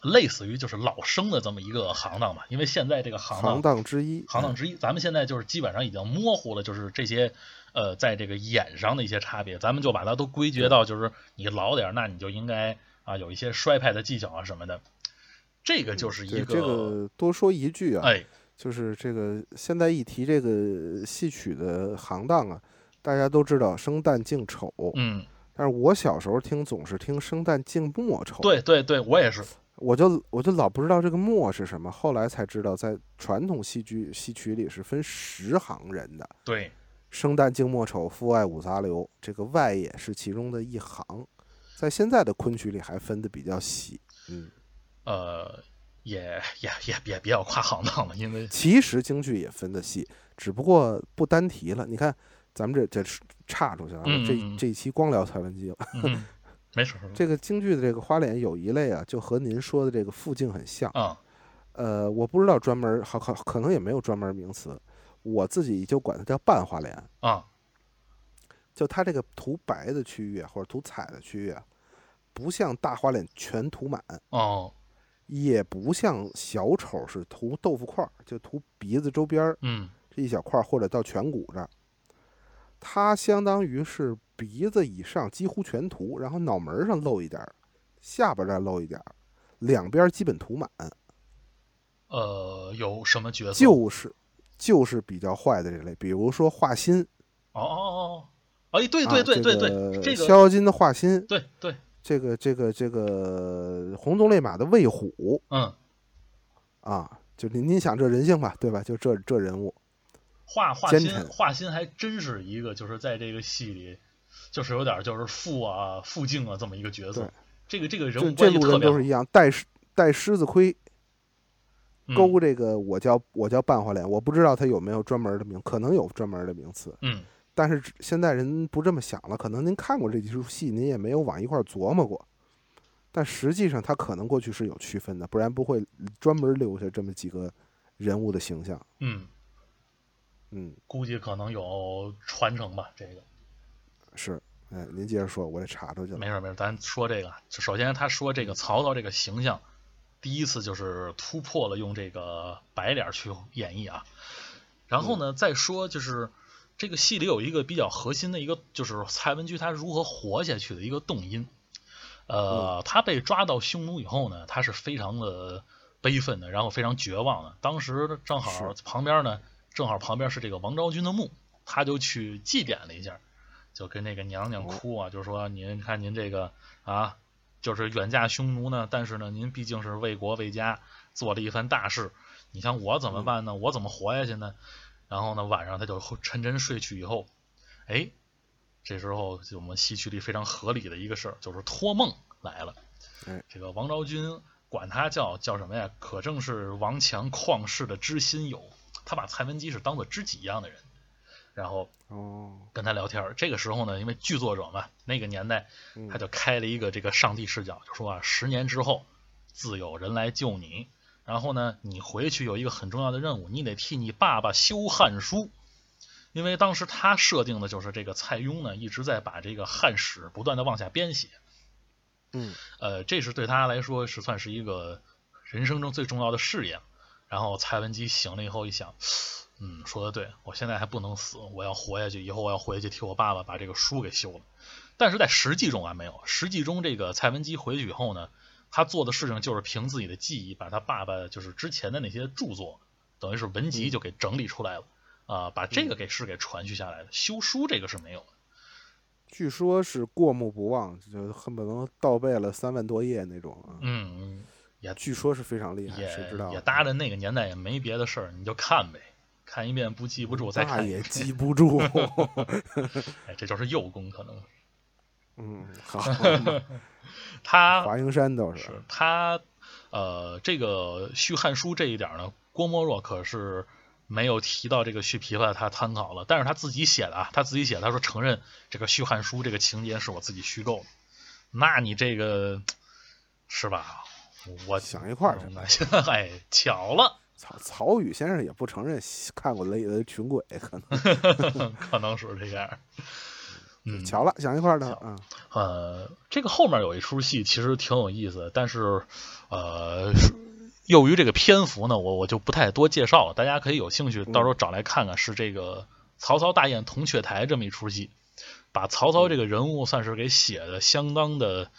类似于就是老生的这么一个行当吧。因为现在这个行当行当之一，行当之一。咱们现在就是基本上已经模糊了，就是这些呃，在这个演上的一些差别，咱们就把它都归结到就是你老点儿，那你就应该啊有一些衰派的技巧啊什么的。这个就是一个这个多说一句啊，哎，就是这个现在一提这个戏曲的行当啊，大家都知道生旦净丑，嗯，但是我小时候听总是听生旦净末丑，对对对，我也是，我就我就老不知道这个末是什么，后来才知道在传统戏剧戏曲里是分十行人的，对，生旦净末丑父爱五杂流，这个外也是其中的一行，在现在的昆曲里还分的比较细，嗯。呃，也也也也比较跨行当了，因为其实京剧也分的细，只不过不单提了。你看，咱们这这是岔出去了，这这一期光聊蔡文姬了。嗯，没事，这个京剧的这个花脸有一类啊，就和您说的这个副镜很像。啊，呃，我不知道专门好可可能也没有专门名词，我自己就管它叫半花脸。啊，就它这个涂白的区域啊，或者涂彩的区域啊，不像大花脸全涂满，哦，也不像小丑是涂豆腐块儿，就涂鼻子周边儿嗯这一小块儿，或者到颧骨这儿。它相当于是鼻子以上几乎全涂，然后脑门儿上露一点儿，下边再露一点儿，两边儿基本涂满，呃，有什么角色？就是就是比较坏的这类，比如说画心，哦哦哦，哎，对啊对对对对，这这个逍遥津的画心，对对，这个这个这个红鬃烈马的魏虎嗯，啊，就您您想这人性吧，对吧？就这这人物，画画心奸臣。画心还真是一个，就是在这个戏里，就是有点就是父啊父敬啊这么一个角色对。这个这个人这物关系这路特别好人都是一样，带狮带狮子盔，嗯。勾这个我叫我叫半花脸，我不知道他有没有专门的名，可能有专门的名词，嗯。但是现在人不这么想了，可能您看过这几出戏，您也没有往一块儿琢磨过，但实际上他可能过去是有区分的，不然不会专门留下这么几个人物的形象。嗯，嗯，估计可能有传承吧。这个是，哎，您接着说，我得查出去了。没事儿没事，咱说这个，就首先他说这个曹操这个形象，第一次就是突破了用这个白脸去演绎啊。然后呢，再说就是这个戏里有一个比较核心的一个，就是蔡文姬他如何活下去的一个动因。呃，他被抓到匈奴以后呢，他是非常的悲愤的，然后非常绝望的。当时正好旁边呢，正好旁边是这个王昭君的墓，他就去祭奠了一下，就跟那个娘娘哭啊，就说您看您这个啊，就是远嫁匈奴呢，但是呢，您毕竟是为国为家做了一番大事，你像我怎么办呢？我怎么活下去呢？然后呢，晚上他就沉沉睡去以后，哎，这时候就我们戏曲里非常合理的一个事儿，就是托梦来了。哎，这个王昭君管他叫叫什么呀？可正是王强旷世的知心友，他把蔡文姬是当做知己一样的人，然后哦，跟他聊天。这个时候呢，因为剧作者嘛，那个年代嗯他就开了一个这个上帝视角，就说啊，十年之后自有人来救你。然后呢，你回去有一个很重要的任务，你得替你爸爸修汉书，因为当时他设定的就是这个蔡邕呢一直在把这个汉史不断的往下编写，嗯呃，这是对他来说是算是一个人生中最重要的事业。然后蔡文姬醒了以后一想，嗯，说的对，我现在还不能死，我要活下去，以后我要回去替我爸爸把这个书给修了。但是在实际中啊没有，实际中这个蔡文姬回去以后呢，他做的事情就是凭自己的记忆，把他爸爸就是之前的那些著作，等于是文集就给整理出来了，啊、把这个给是给传续下来的。修书这个是没有的。据说是过目不忘，就恨不能倒背了三万多页那种啊。嗯，也据说是非常厉害，谁知道啊？也也搭着那个年代也没别的事儿，你就看呗，看一遍不记不住再看也。记不住。哎，这就是幼功，可能 嗯，好，他华蓥山倒是。是他呃，这个续汉书这一点呢，郭沫若可是没有提到这个续琵琶，他参考了，但是他自己写的啊，他自己写的，他说承认这个续汉书这个情节是我自己虚构的。那你这个是吧？我想一块儿去了，哎，巧了，曹曹禺先生也不承认看过《雷的群鬼》，可能 可能是这样。嗯，巧了，想一块儿的巧啊。呃，这个后面有一出戏其实挺有意思的，但是呃，由于这个篇幅呢，我我就不太多介绍了，大家可以有兴趣到时候找来看看。是这个曹操大宴铜雀台这么一出戏，把曹操这个人物算是给写的相当的，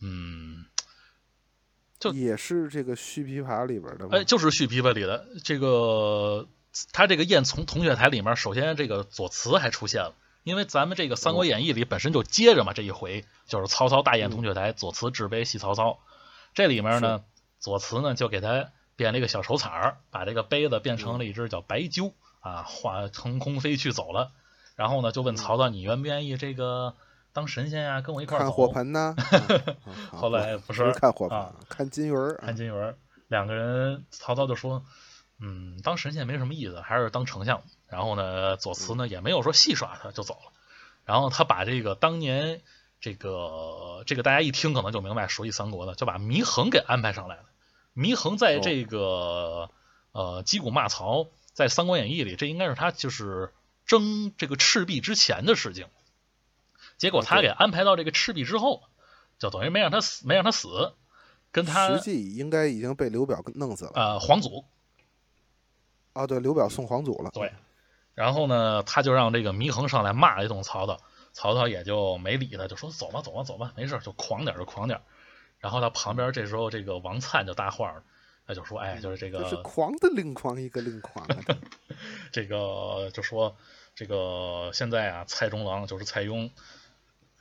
嗯，就也是这个续琵琶里边的吗？哎，就是续琵琶里的这个，他这个宴从铜雀台里面，首先这个左慈还出现了。因为咱们这个《三国演义》里本身就接着嘛，这一回就是曹操大宴铜雀台，左慈制杯戏曹操。这里面呢，左慈呢就给他变了一个小手彩儿，把这个杯子变成了一只叫白鸠啊，化腾空飞去走了。然后呢，就问曹操：“你愿不愿意这个当神仙呀，跟我一块儿看？”火盆呢？啊好后来不不是看火盆啊，看金鱼儿。看金鱼儿，两个人，曹操就说：“嗯，当神仙没什么意思，还是当丞相。”然后呢，左慈呢也没有说戏耍他，就走了。然后他把这个当年这个这个大家一听可能就明白，熟悉三国的，就把祢衡给安排上来了。祢衡在这个、呃击鼓骂曹，在《三国演义》里，这应该是他就是争这个赤壁之前的事情。结果他给安排到这个赤壁之后，就等于没让他死，没让他死，跟他实际应该已经被刘表弄死了。呃黄祖啊，对，刘表送黄祖了。对，然后呢，他就让这个祢衡上来骂了一通曹操，曹操也就没理他，就说走吧，走吧，走吧，没事，就狂点就狂点。然后他旁边这时候这个王粲就搭话了，他就说，哎，就是这个，是狂的另狂一个另狂啊。这个就说这个现在啊，蔡中郎就是蔡邕，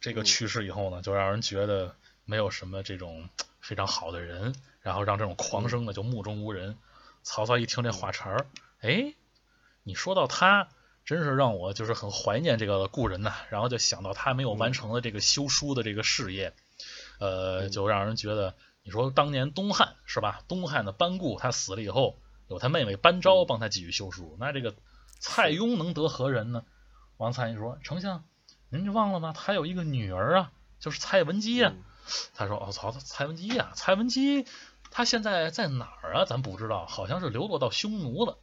这个去世以后呢，就让人觉得没有什么这种非常好的人，然后让这种狂生呢就目中无人。曹操一听这话茬儿。哎，你说到他，真是让我就是很怀念这个故人呐。然后就想到他没有完成的这个修书的这个事业，呃，就让人觉得，你说当年东汉是吧？东汉的班固他死了以后，有他妹妹班昭帮他继续修书，那这个蔡邕能得何人呢？王粲一说，丞相，您就忘了吗？他有一个女儿啊，就是蔡文姬呀。他说，哦，曹操，蔡文姬呀，蔡文姬，他现在在哪儿啊？咱不知道，好像是流落到匈奴了。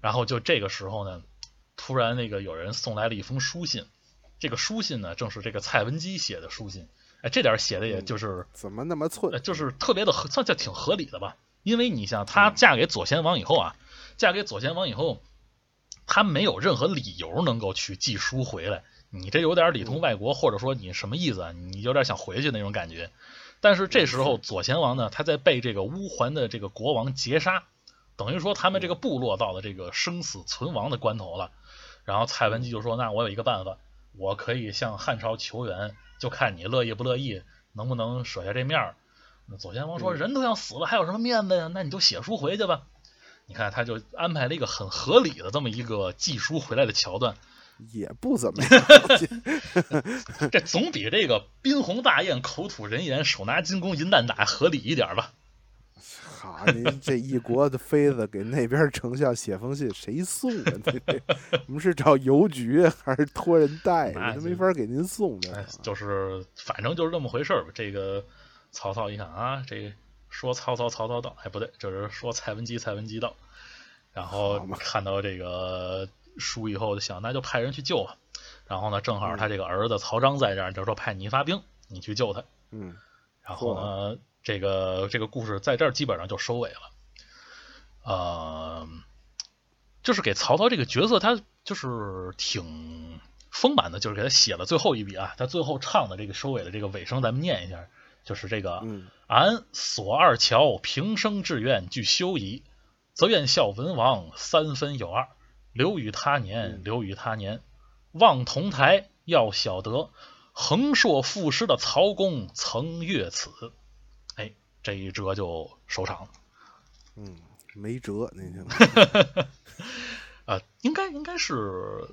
然后就这个时候呢，突然那个有人送来了一封书信，这个书信呢正是这个蔡文姬写的书信。哎，这点写的也就是怎么那么寸，就是特别的合，算叫挺合理的吧。因为你像她嫁给左贤王以后啊，嫁给左贤王以后，她没有任何理由能够去寄书回来。你这有点里通外国，或者说你什么意思啊？你有点想回去那种感觉。但是这时候左贤王呢，他在被这个乌桓的这个国王劫杀。等于说他们这个部落到了这个生死存亡的关头了，然后蔡文姬就说：“那我有一个办法，我可以向汉朝求援，就看你乐意不乐意，能不能舍下这面儿。”左贤王说：“人都要死了，还有什么面子呀？那你就写书回去吧。”你看，他就安排了一个很合理的这么一个寄书回来的桥段，也不怎么样。这总比这个宾鸿大宴、口吐人言、手拿金弓银弹打合理一点吧。好！您这一国的妃子给那边丞相写封信，谁送啊？我们是找邮局还是托人带？那没法给您送的。就是反正就是这么回事儿吧。这个曹操一看啊，这说曹操曹操到，哎不对，就是说蔡文姬蔡文姬到。然后看到这个书以后，就想那就派人去救吧。然后呢，正好他这个儿子曹彰在这儿，就说派你发兵，你去救他。嗯。然后呢？这个这个故事在这儿基本上就收尾了，呃，就是给曹操这个角色，他就是挺丰满的，就是给他写了最后一笔啊。他最后唱的这个收尾的这个尾声，咱们念一下，就是这个：俺索二乔平生志愿俱休矣，则愿效文王三分有二，留与他年，留与他年。望同台要晓得，横槊赋诗的曹公曾阅此。哎这一折就收场了。嗯，没辙，那天。啊，应该应该是，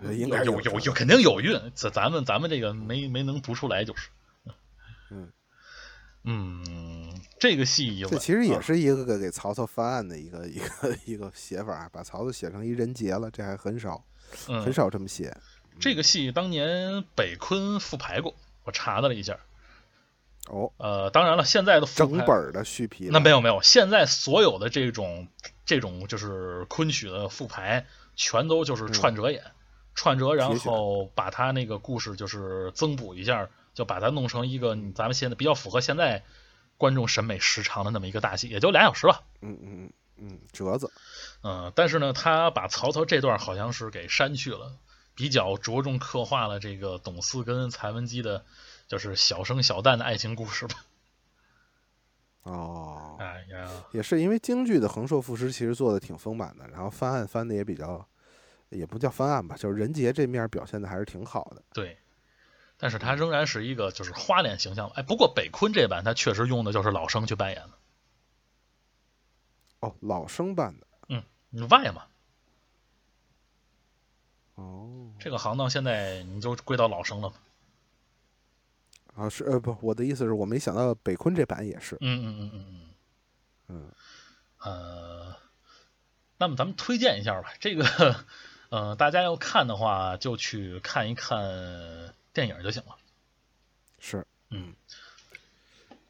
应该有有有，肯定有韵。咱咱们咱们这个没没能读出来，就是。嗯嗯，这个戏这其实也是一个给曹操翻案的一个 一个一个写法，把曹操写成一人杰了，这还很少，很少这么写。这个戏当年北昆复排过，我查了一下。哦，呃，当然了，现在的整本的续皮，那没有没有，现在所有的这种这种就是昆曲的复排，全都就是串折演，串折，然后把他那个故事就是增补一下，就把它弄成一个咱们现在比较符合现在观众审美时长的那么一个大戏，也就俩小时吧。嗯嗯嗯嗯，折子。嗯，但是呢，他把曹操这段好像是给删去了，比较着重刻画了这个董四跟蔡文姬的。就是小生小旦的爱情故事吧。哦，哎呀，也是因为京剧的横槊赋诗其实做的挺丰满的，然后翻案翻的也比较，也不叫翻案吧，就是人杰这面表现的还是挺好的。对，但是他仍然是一个就是花脸形象。哎，不过北昆这版他确实用的就是老生去扮演的。哦，老生扮的。嗯，你外嘛。哦，这个行当现在你就归到老生了嘛。啊，是呃不，我的意思是我没想到北昆这版也是。嗯嗯嗯嗯嗯嗯。呃，那么咱们推荐一下吧。这个，呃，大家要看的话，就去看一看电影就行了。是。嗯。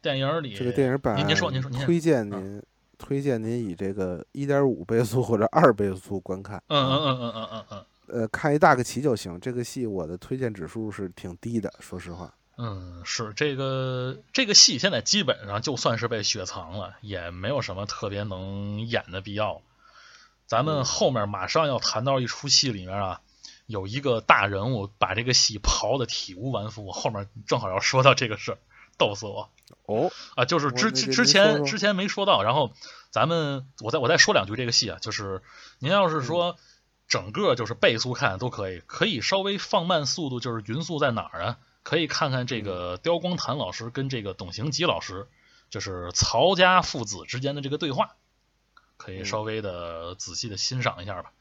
电影里这个电影版，您您说您说您推荐您推荐您以这个一点五倍速或者二倍速观看。嗯嗯嗯嗯嗯嗯嗯。呃看一大个棋就行。这个戏我的推荐指数是挺低的，说实话。嗯，是这个这个戏现在基本上就算是被雪藏了，也没有什么特别能演的必要。咱们后面马上要谈到一出戏里面啊，有一个大人物把这个戏刨的体无完肤，我后面正好要说到这个事儿，逗死我。哦，啊，就是之之之前之前没说到，然后咱们我再我再说两句这个戏啊，就是您要是说整个就是倍速看都可以，可以稍微放慢速度，就是匀速在哪儿啊？可以看看这个刁光谭老师跟这个董行吉老师，就是曹家父子之间的这个对话，可以稍微的仔细的欣赏一下吧。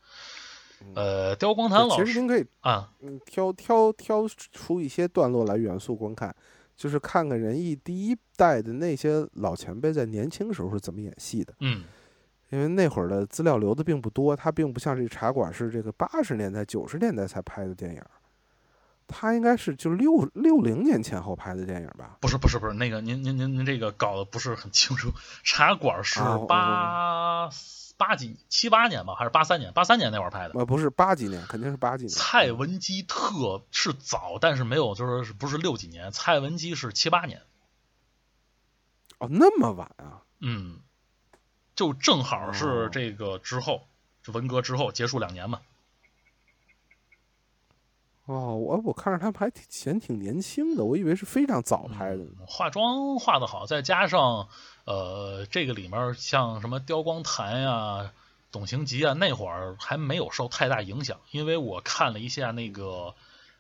呃，刁光谭老师，其实您可以啊，挑挑挑出一些段落来元素观看，就是看看仁义第一代的那些老前辈在年轻时候是怎么演戏的。嗯，因为那会儿的资料留的并不多，他并不像这茶馆是这个八十年代、九十年代才拍的电影。他应该是就六六零年前后拍的电影吧？不是不是不是，那个您您您您这个搞的不是很清楚。茶馆是八八几七八年吧，还是八三年？八三年那会儿拍的？呃，不是八几年，肯定是八几年。蔡文姬特是早，但是没有，就是不是六几年？蔡文姬是七八年。哦，那么晚啊？嗯，就正好是这个之后，就文革之后结束两年嘛。哦，我我看着他们还挺显挺年轻的，我以为是非常早拍的。化妆化的好，再加上呃，这个里面像什么刁光谭呀、董行吉啊，那会儿还没有受太大影响，因为我看了一下那个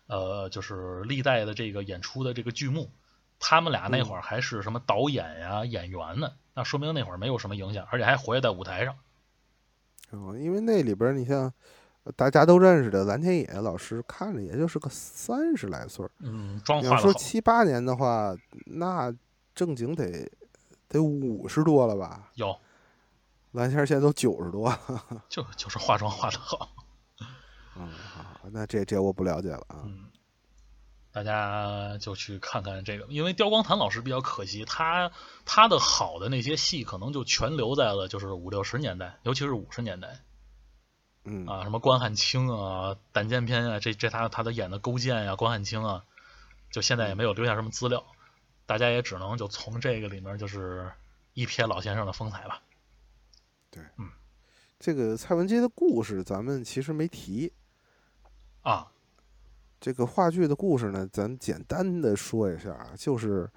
呃，就是历代的这个演出的这个剧目，他们俩那会儿还是什么导演呀、演员呢，那说明那会儿没有什么影响，而且还活跃在舞台上。哦，因为那里边你像。大家都认识的蓝天野老师，看着也就是个三十来岁儿。嗯，妆你要说七八年的话，那正经得得五十多了吧？有，蓝天现在都九十多了。就就是化妆化的好。嗯，好，那这这我不了解了啊。嗯，大家就去看看这个，因为刁光谭老师比较可惜，他他的好的那些戏可能就全留在了就是五六十年代，尤其是五十年代。嗯啊，什么关汉卿啊、胆剑篇啊，这这他他的演的勾践呀、关汉卿啊，就现在也没有留下什么资料，大家也只能就从这个里面就是一瞥老先生的风采吧。对，嗯，这个蔡文姬的故事咱们其实没提啊。这个话剧的故事呢，咱简单的说一下啊，就是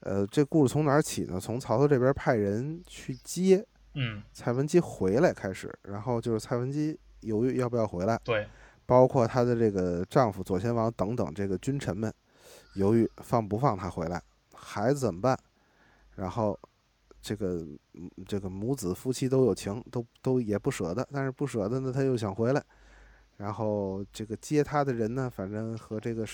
呃，这故事从哪儿起呢？从曹操这边派人去接。嗯，蔡文姬回来开始，然后就是蔡文姬犹豫要不要回来，对，包括她的这个丈夫左贤王等等这个君臣们犹豫放不放她回来，孩子怎么办？然后这个这个母子夫妻都有情，都都也不舍得，但是不舍得呢，他又想回来，然后这个接他的人呢，反正和这个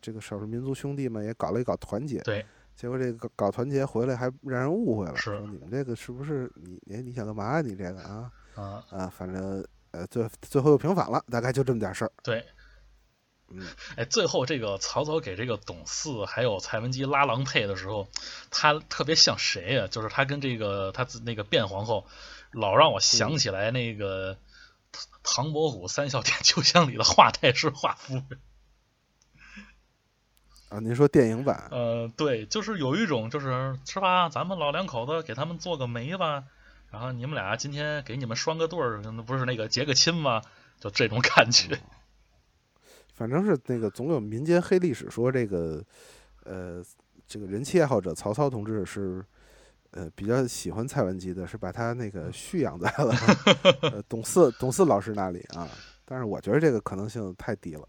这个少数民族兄弟们也搞了一搞团结，对。结果这个搞团结回来还让人误会了，说你们这个是不是你你你想干嘛？你这个啊啊啊，反正呃最最后又平反了，大概就这么点事儿。对，嗯，哎，最后这个曹操给这个董四还有蔡文姬拉郎配的时候，他特别像谁呀？就是他跟这个他那个卞皇后，老让我想起来那个唐伯虎三笑点秋香里的华太师华夫人。啊，您说电影版？呃，对，就是有一种，就是是吧？咱们老两口子给他们做个媒吧，然后你们俩今天给你们拴个对儿，那不是那个结个亲吗？就这种感觉。反正是那个总有民间黑历史说这个，呃，这个人气爱好者曹操同志是，呃，比较喜欢蔡文姬的，是把他那个蓄养在了 呃董四董四老师那里啊。但是我觉得这个可能性太低了。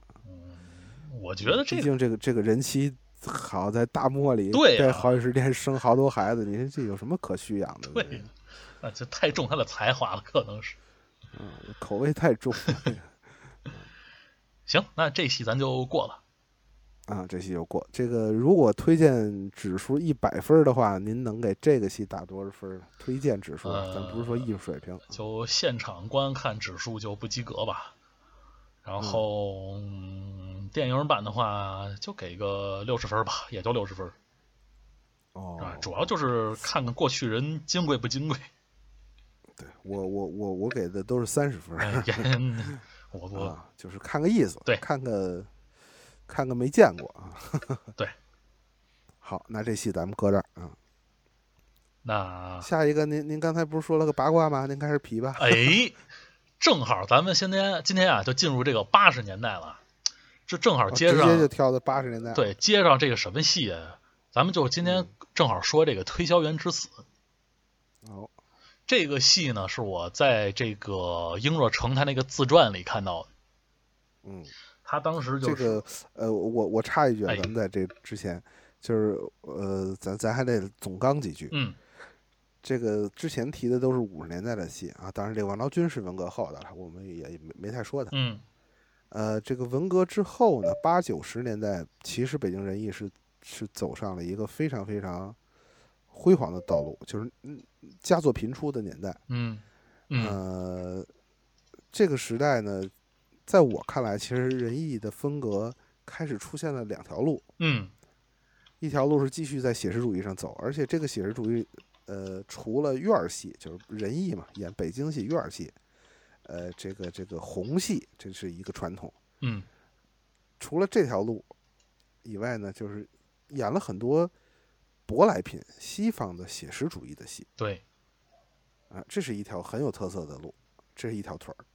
我觉得毕竟这个这个人妻好在大漠里，对，在好几十天生好多孩子，你说这有什么可蓄养的？对，啊，这太重他的才华了，可能是，嗯，口味太重。行，那这戏咱就过了。啊，这戏就过。这个如果推荐指数一百分的话，您能给这个戏打多少分？推荐指数，咱不是说艺术水平，就现场观看指数就不及格吧。然后电影版的话，就给个六十分吧，也就六十分。哦，啊，主要就是看看过去人金贵不金贵。对我，我我我给的都是三十分。我我啊，就是看个意思，对看个看个没见过啊。对，好，那这戏咱们搁这儿啊。那下一个，您您刚才不是说了个八卦吗？您开始皮吧。哎，正好咱们今天今天啊就进入这个八十年代了，这正好哦直接上、接就跳到八十年代。，对接上这个什么戏啊？咱们就今天嗯正好说这个推销员之死。哦，这个戏呢，是我在这个英若诚他那个自传里看到的。嗯，他当时就是、这个呃，我我插一句咱们在这之前，就是呃，咱咱还得总纲几句。嗯这个之前提的都是五十年代的戏啊，当然这个王昭君是文革后的了，我们也没没太说他。嗯呃，这个文革之后呢，八九十年代，其实北京人艺是是走上了一个非常非常辉煌的道路，就是嗯佳作频出的年代。嗯嗯呃，这个时代呢，在我看来，其实仁义的风格开始出现了两条路，嗯一条路是继续在写实主义上走，而且这个写实主义，呃，除了院儿戏，就是仁义嘛，演北京戏、院儿戏，呃，这个这个红戏，这是一个传统。嗯除了这条路以外呢，就是演了很多舶来品、西方的写实主义的戏对，啊，这是一条很有特色的路，这是一条腿儿。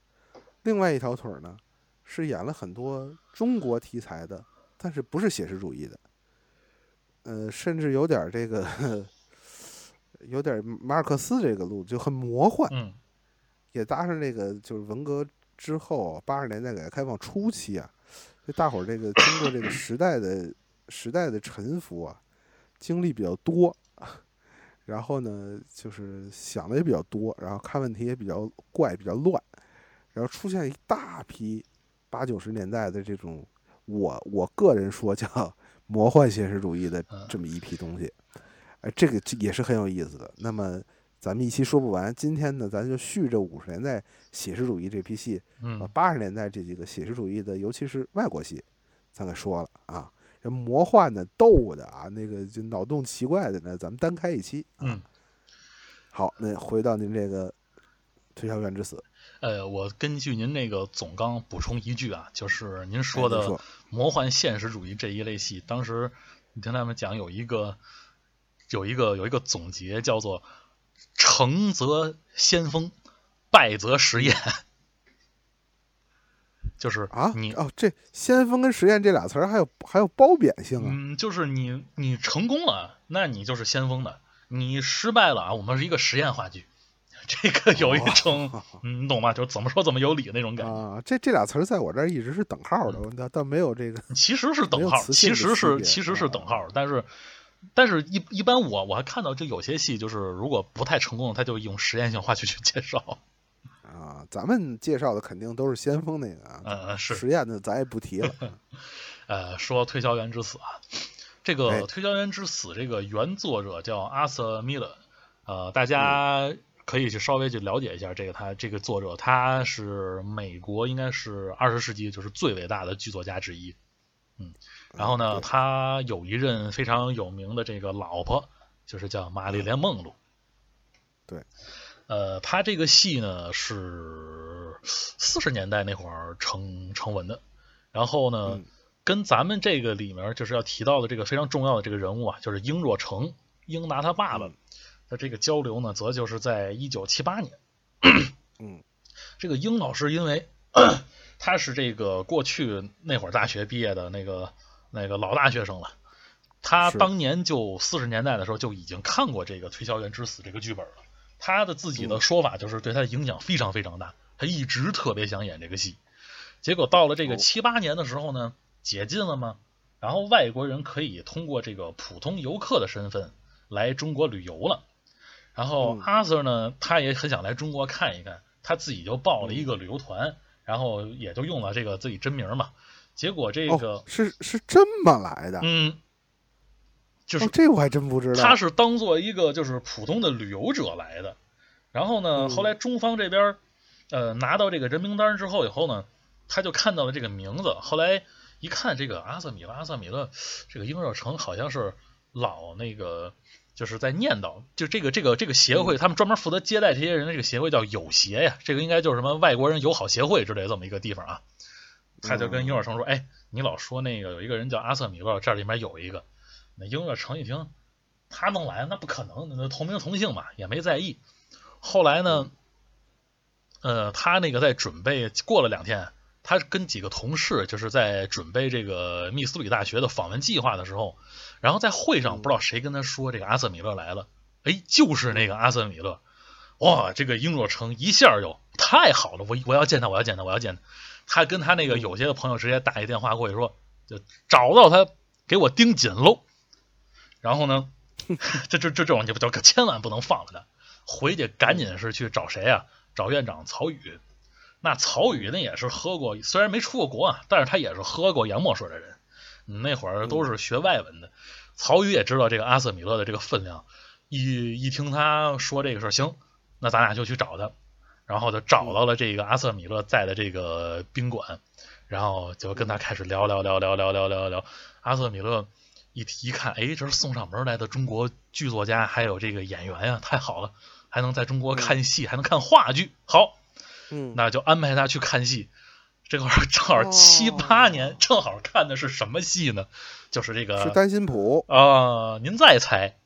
另外一条腿儿呢，是演了很多中国题材的，但是不是写实主义的，呃，甚至有点儿这个，有点儿马尔克斯这个路，就很魔幻，嗯。也搭上这个就是文革之后八十年代改革开放初期啊，这大伙儿这个经过这个时代的时代的沉浮啊，经历比较多，然后呢就是想的也比较多，然后看问题也比较怪，比较乱，然后出现一大批八九十年代的这种我我个人说叫 魔幻写实主义的嗯这么一批东西，哎，这个也是很有意思的。那么咱们一期说不完，今天呢，咱就续着五十年代写实主义这批戏，把嗯八十年代这几个写实主义的，尤其是外国戏，咱给说了啊。这魔幻的、逗的啊，那个就脑洞奇怪的呢，咱们单开一期。啊嗯，好，那回到您这个《推销员之死》，呃，我根据您那个总纲补充一句啊，就是您哎说的魔幻现实主义这一类戏，当时你听他们讲有一个有一个有一个总结叫做“成则先锋，败则实验”，就是啊你哦，这先锋跟实验这俩词儿还有还有褒贬性啊。嗯，就是你你成功了，那你就是先锋的；你失败了啊，我们是一个实验话剧。这个有一种，嗯，你懂吗？就是怎么说怎么有理那种感觉。啊，这这俩词儿在我这儿一直是等号的，我倒倒没有这个。其实是等号，其实是其实是啊等号，但是但是一一般我我还看到就有些戏就是如果不太成功，他就用实验性话剧去介绍。啊，咱们介绍的肯定都是先锋那个啊，嗯，是实验的咱也不提了。呃，说推销员之死啊，这个哎推销员之死这个原作者叫阿瑟米勒，呃，大家可以去稍微去了解一下这个他这个作者，他是美国应该是二十世纪就是最伟大的剧作家之一。嗯，然后呢，对他有一任非常有名的这个老婆，就是叫玛丽莲梦露。对，呃，他这个戏呢是四十年代那会儿成成文的，然后呢，嗯跟咱们这个里面就是要提到的这个非常重要的这个人物啊，就是英若诚，英达他爸爸嗯的这个交流呢，则就是在一九七八年。嗯 这个英老师因为 他是这个过去那会儿大学毕业的那个那个老大学生了，他当年就四十年代的时候就已经看过这个《推销员之死》这个剧本了。他的自己的嗯说法就是对他的影响非常非常大，他一直特别想演这个戏。结果到了这个哦七八年的时候呢，解禁了嘛，然后外国人可以通过这个普通游客的身份来中国旅游了。然后嗯阿 Sir 呢，他也很想来中国看一看，他自己就报了一嗯个旅游团，然后也就用了这个自己真名嘛。结果这个，哦，是是这么来的，嗯，就是哦，这我还真不知道。他是当做一个就是普通的旅游者来的。然后呢，嗯后来中方这边呃拿到这个人名单之后以后呢，他就看到了这个名字，后来一看这个阿瑟米勒，阿瑟米勒这个英若诚好像是老那个就是在念叨，就这个这个这个协会，他们专门负责接待这些人的这个协会叫友协呀，这个应该就是什么外国人友好协会之类这么一个地方啊。他就跟英若诚说：“哎，你老说那个有一个人叫阿瑟米勒，这里面有一个。”那英若诚一听，他能来，那不可能，那同名同姓嘛，也没在意。后来呢，呃，他那个在准备，过了两天，他跟几个同事就是在准备这个密苏里大学的访问计划的时候，然后在会上不知道谁跟他说这个阿瑟米勒来了，哎，就是那个阿瑟米勒，哇，这个英若诚一下就太好了，我我要见他，我要见他，我要见他。他跟他那个有些的朋友直接打一电话过去说，就找到他，给我盯紧喽。然后呢，这这这这种就就可千万不能放了他，回去赶紧是去找谁啊？找院长曹宇。那曹宇那也是喝过，虽然没出过国啊，但是他也是喝过洋墨水的人。那会儿都是学外文的，曹宇也知道这个阿瑟米勒的这个分量。一一听他说这个事儿，行，那咱俩就去找他。然后就找到了这个阿瑟米勒在的这个宾馆，然后就跟他开始聊聊聊聊聊聊聊聊。阿瑟米勒一一看，哎，这是送上门来的中国剧作家，还有这个演员呀，太好了，还能在中国看戏，还能看话剧，好，嗯，那就安排他去看戏。这会儿正好七八年，正好看的是什么戏呢？就是这个是单心谱啊，您再猜。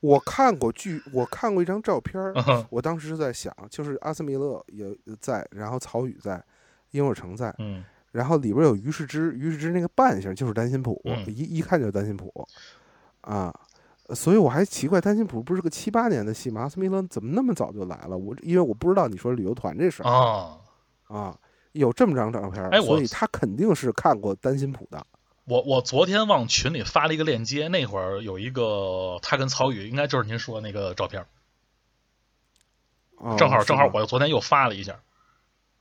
我看过剧，我看过一张照片嗯我当时是在想，就是阿斯米勒也在，然后曹禺在，殷若成在，嗯然后里边有于世之，于世之那个扮相就是单心谱，嗯一一看就是单心谱，啊，所以我还奇怪单心谱不是个七八年的戏吗？阿斯密勒怎么那么早就来了？我因为我不知道你说旅游团这事儿啊，啊，有这么张照片，哎所以他肯定是看过单心谱的。我我昨天往群里发了一个链接，那会儿有一个他跟曹禺，应该就是您说那个照片，啊正好正好我昨天又发了一下，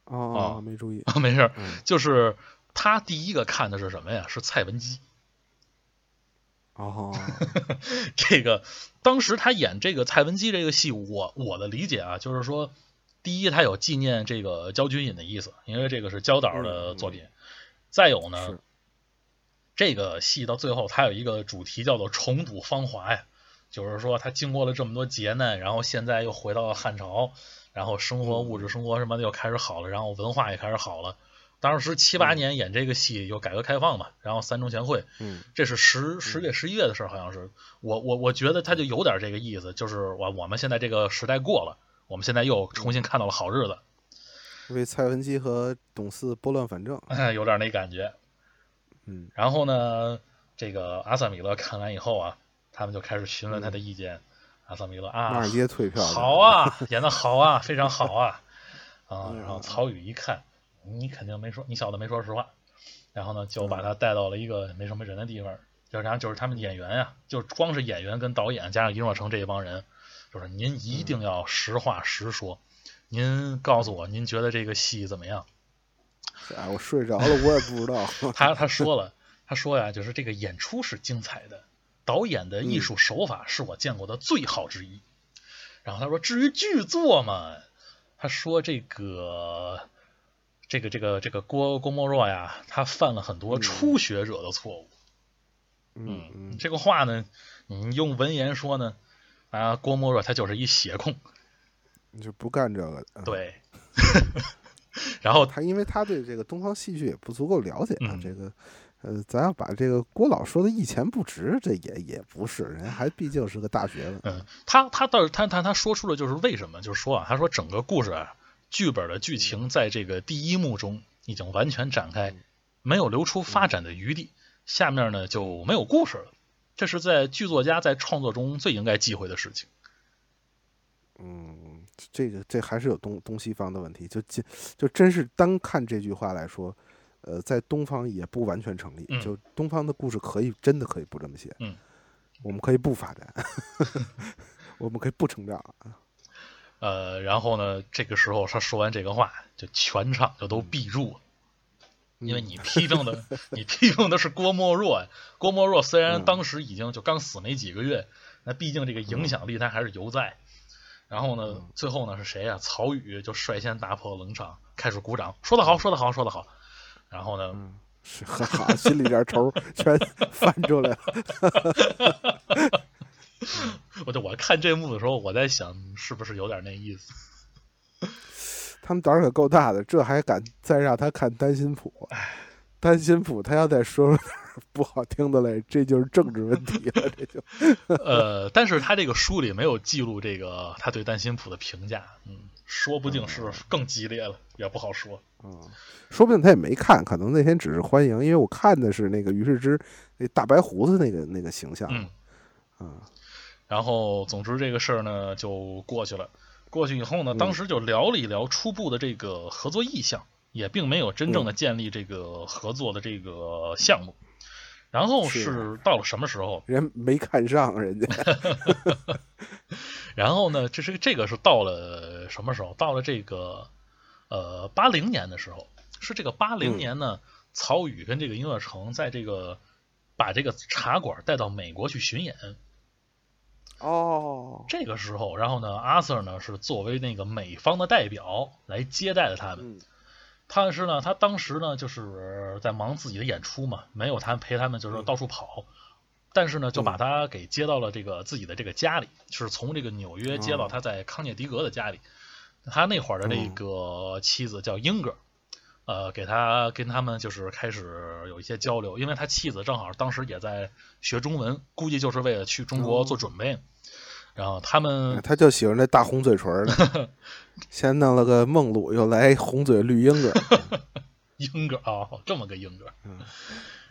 哦哦没注意，没事就是他第一个看的是什么呀？是蔡文姬。哦，这个当时他演这个蔡文姬这个戏，我我的理解啊，就是说，第一他有纪念这个焦君隐的意思，因为这个是焦导的作品。再有呢，这个戏到最后它有一个主题叫做重睹芳华呀，就是说他经过了这么多劫难，然后现在又回到了汉朝，然后生活物质生活什么的又开始好了，然后文化也开始好了。当时七八年演这个戏，有改革开放嘛，然后三中全会，嗯这是十十月十一月的事儿，好像是。我我我觉得他就有点这个意思，就是我我们现在这个时代过了，我们现在又重新看到了好日子，为蔡文姬和董四拨乱反正，哎，有点那感觉。嗯然后呢，这个阿萨米勒看完以后啊，他们就开始询问他的意见。阿萨米勒马啊尔，街退票好，啊，演的好啊，非常好啊啊！嗯然后曹禺一看，你肯定没说，你小子没说实话。然后呢，就把他带到了一个没什么人的地方，就然后就是他们演员呀，就光是演员跟导演加上殷若成这一帮人，就是您一定要实话实说，您告诉我您觉得这个戏怎么样？哎，我睡着了，我也不知道。他他说了，他说呀，就是这个演出是精彩的，导演的艺术手法是我见过的最好之一。然后他说，至于剧作嘛，他说这个这个这个这个郭郭沫若呀，他犯了很多初学者的错误。嗯嗯，这个话呢，你用文言说呢，啊，郭沫若他就是一血控，你就不干这个的。嗯，对。然后他因为他对这个东方戏剧也不足够了解啊，嗯这个。呃，咱要把这个郭老说的一钱不值，这也也不是，人家还毕竟是个大学问。嗯，他他倒是他他他说出了就是为什么，就是说啊，他说整个故事啊，剧本的剧情在这个第一幕中已经完全展开，没有留出发展的余地，下面呢就没有故事了。这是在剧作家在创作中最应该忌讳的事情。嗯，这个这还是有东东西方的问题，就就就真是单看这句话来说，呃，在东方也不完全成立。嗯就东方的故事可以真的可以不这么写，嗯，我们可以不发展，我们可以不成长。呃，然后呢，这个时候他说完这个话，就全场就都闭住了。因为你 批评的，你批评的是郭沫若。郭沫若虽然嗯当时已经就刚死没几个月，那毕竟这个影响力他还是犹在。然后呢，最后呢是谁呀？曹禺就率先打破冷场，开始鼓掌，说得好，说得好，说得好。然后呢，嗯，是很好，心里边仇全翻出来了。我就我看这幕的时候，我在想是不是有点那意思。他们胆儿可够大的，这还敢再让他看单心谱？单心普，他要再说说不好听的嘞，这就是政治问题了。这就 呃，但是他这个书里没有记录这个他对单心普的评价，嗯，说不定是更激烈了，也不好说。嗯，说不定他也没看，可能那天只是欢迎，因为我看的是那个于世之那大白胡子那个那个形象。嗯，啊，然后总之这个事儿呢就过去了。过去以后呢，当时就聊了一聊初步的这个合作意向，也并没有真正的建立这个合作的这个项目。然后是到了什么时候？人没看上人家。然后呢，这是这个是到了什么时候？到了这个呃八零年的时候，是这个八零年呢，曹禺跟这个音乐城在这个把这个茶馆带到美国去巡演。哦，这个时候，然后呢，阿 Sir 呢是作为那个美方的代表来接待了他们。但是呢，他当时呢就是在忙自己的演出嘛，没有他陪他们就是到处跑。但是呢，就把他给接到了这个自己的这个家里，就是从这个纽约接到他在康涅狄格的家里。他那会儿的这个妻子叫英格，呃，给他跟他们就是开始有一些交流，因为他妻子正好当时也在学中文，估计就是为了去中国做准备。然后他们，他就喜欢那大红嘴唇的，先弄了个梦露，又来红嘴绿英格，英格啊，这么个英格。嗯，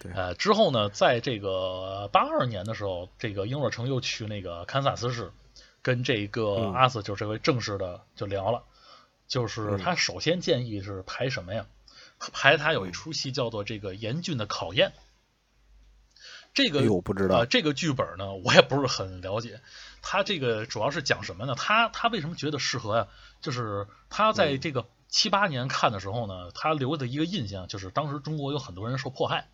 对。呃，之后呢，在这个八二年的时候，这个英若诚又去那个堪萨斯市，跟这个阿瑟就这回正式的就聊了，就是他首先建议是排什么呀？排他有一出戏叫做这个严峻的考验。这个我不知道，这个剧本呢，我也不是很了解。他这个主要是讲什么呢？他他为什么觉得适合呀？就是他在这个七八年看的时候呢，他留的一个印象就是当时中国有很多人受迫害，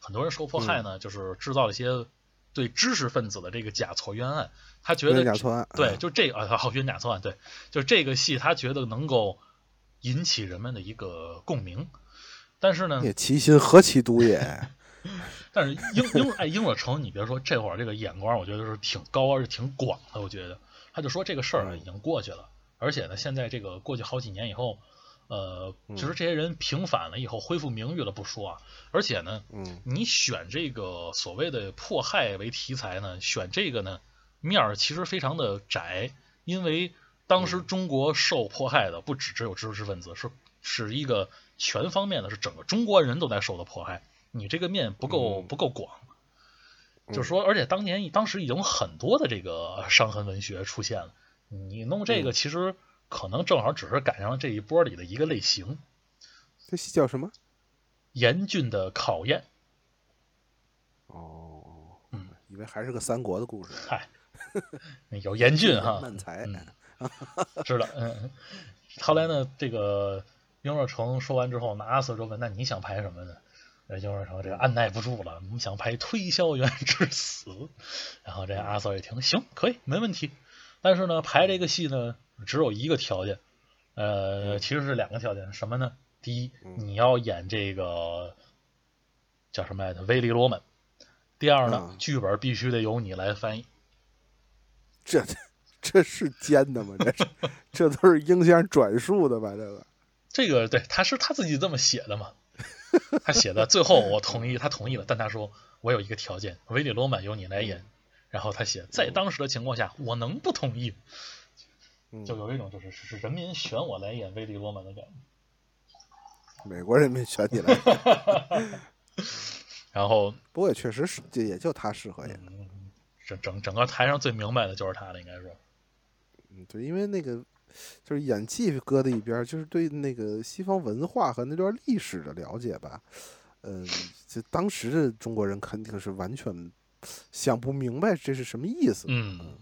很多人受迫害呢，就是制造了一些对知识分子的这个假错冤案。他觉得假错案，对，就这啊，好冤假错案，对，就这个戏，他觉得能够引起人们的一个共鸣。但是呢，其心何其毒也。但是英英哎，英若成，你别说，这会儿这个眼光，我觉得是挺高而且挺广的。我觉得，他就说这个事儿已经过去了，而且呢，现在这个过去好几年以后，呃，其实这些人平反了以后，恢复名誉了不说啊，而且呢，嗯，你选这个所谓的迫害为题材呢，选这个呢面儿其实非常的窄，因为当时中国受迫害的不只只有知识分子，是是一个全方面的，是整个中国人都在受的迫害。你这个面不够不够广，就是说，而且当年当时已经有很多的这个伤痕文学出现了，你弄这个其实可能正好只是赶上了这一波里的一个类型。这戏叫什么？严峻的考验。哦，嗯，以为还是个三国的故事。嗨，有严峻哈，慢才 知道。嗯，后来呢，这个雍若成说完之后，那阿瑟就问：“那你想拍什么呢？”呃，就是说这个按耐不住了，我们想拍《推销员之死》，然后这阿 Sir 一听，行，可以，没问题。但是呢，排这个戏呢，只有一个条件，呃，其实是两个条件，什么呢？第一，你要演这个叫什么来着，威利罗曼。第二呢，剧本必须得由你来翻译。这这是奸的吗？这是这都是英先生转述的吧？这个这个对，他是他自己这么写的嘛。他写的最后我同意，他同意了，但他说我有一个条件，维里罗曼由你来演。然后他写在当时的情况下，我能不同意？就有一种就是是人民选我来演威利罗曼的感觉。美国人民选你来。然后不过也确实是，就也就他适合演。整整整个台上最明白的就是他了，应该说。嗯，对，因为那个。就是演技搁在一边，就是对那个西方文化和那段历史的了解吧。嗯，就当时的中国人肯定是完全想不明白这是什么意思。嗯，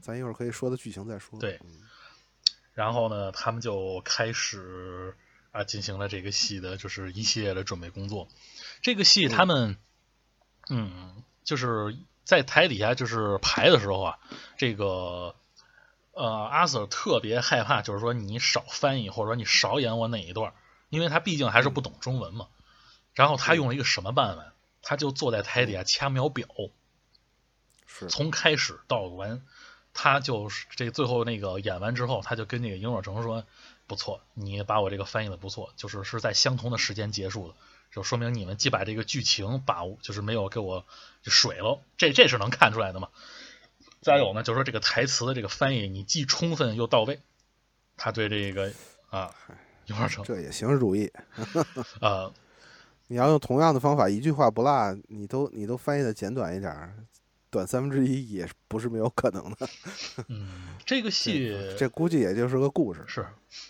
咱一会儿可以说的剧情再说。对。然后呢，他们就开始啊进行了这个戏的，就是一系列的准备工作。这个戏他们，嗯，就是在台底下就是排的时候啊，这个。呃，阿 Sir 特别害怕，就是说你少翻译，或者说你少演我哪一段，因为他毕竟还是不懂中文嘛。然后他用了一个什么办法？他就坐在台底下掐秒表，是从开始到完，他就是这最后那个演完之后，他就跟那个殷若成说：“不错，你把我这个翻译的不错，就是是在相同的时间结束的，就说明你们既把这个剧情把握，就是没有给我就水了，这这是能看出来的嘛。再有呢，就是说这个台词的这个翻译，你既充分又到位。他对这个啊，殷若成这也行，如意。呃，你要用同样的方法，一句话不落，你都你都翻译的简短一点儿，短三分之一也不是没有可能的。嗯，这个戏 这估计也就是个故事。是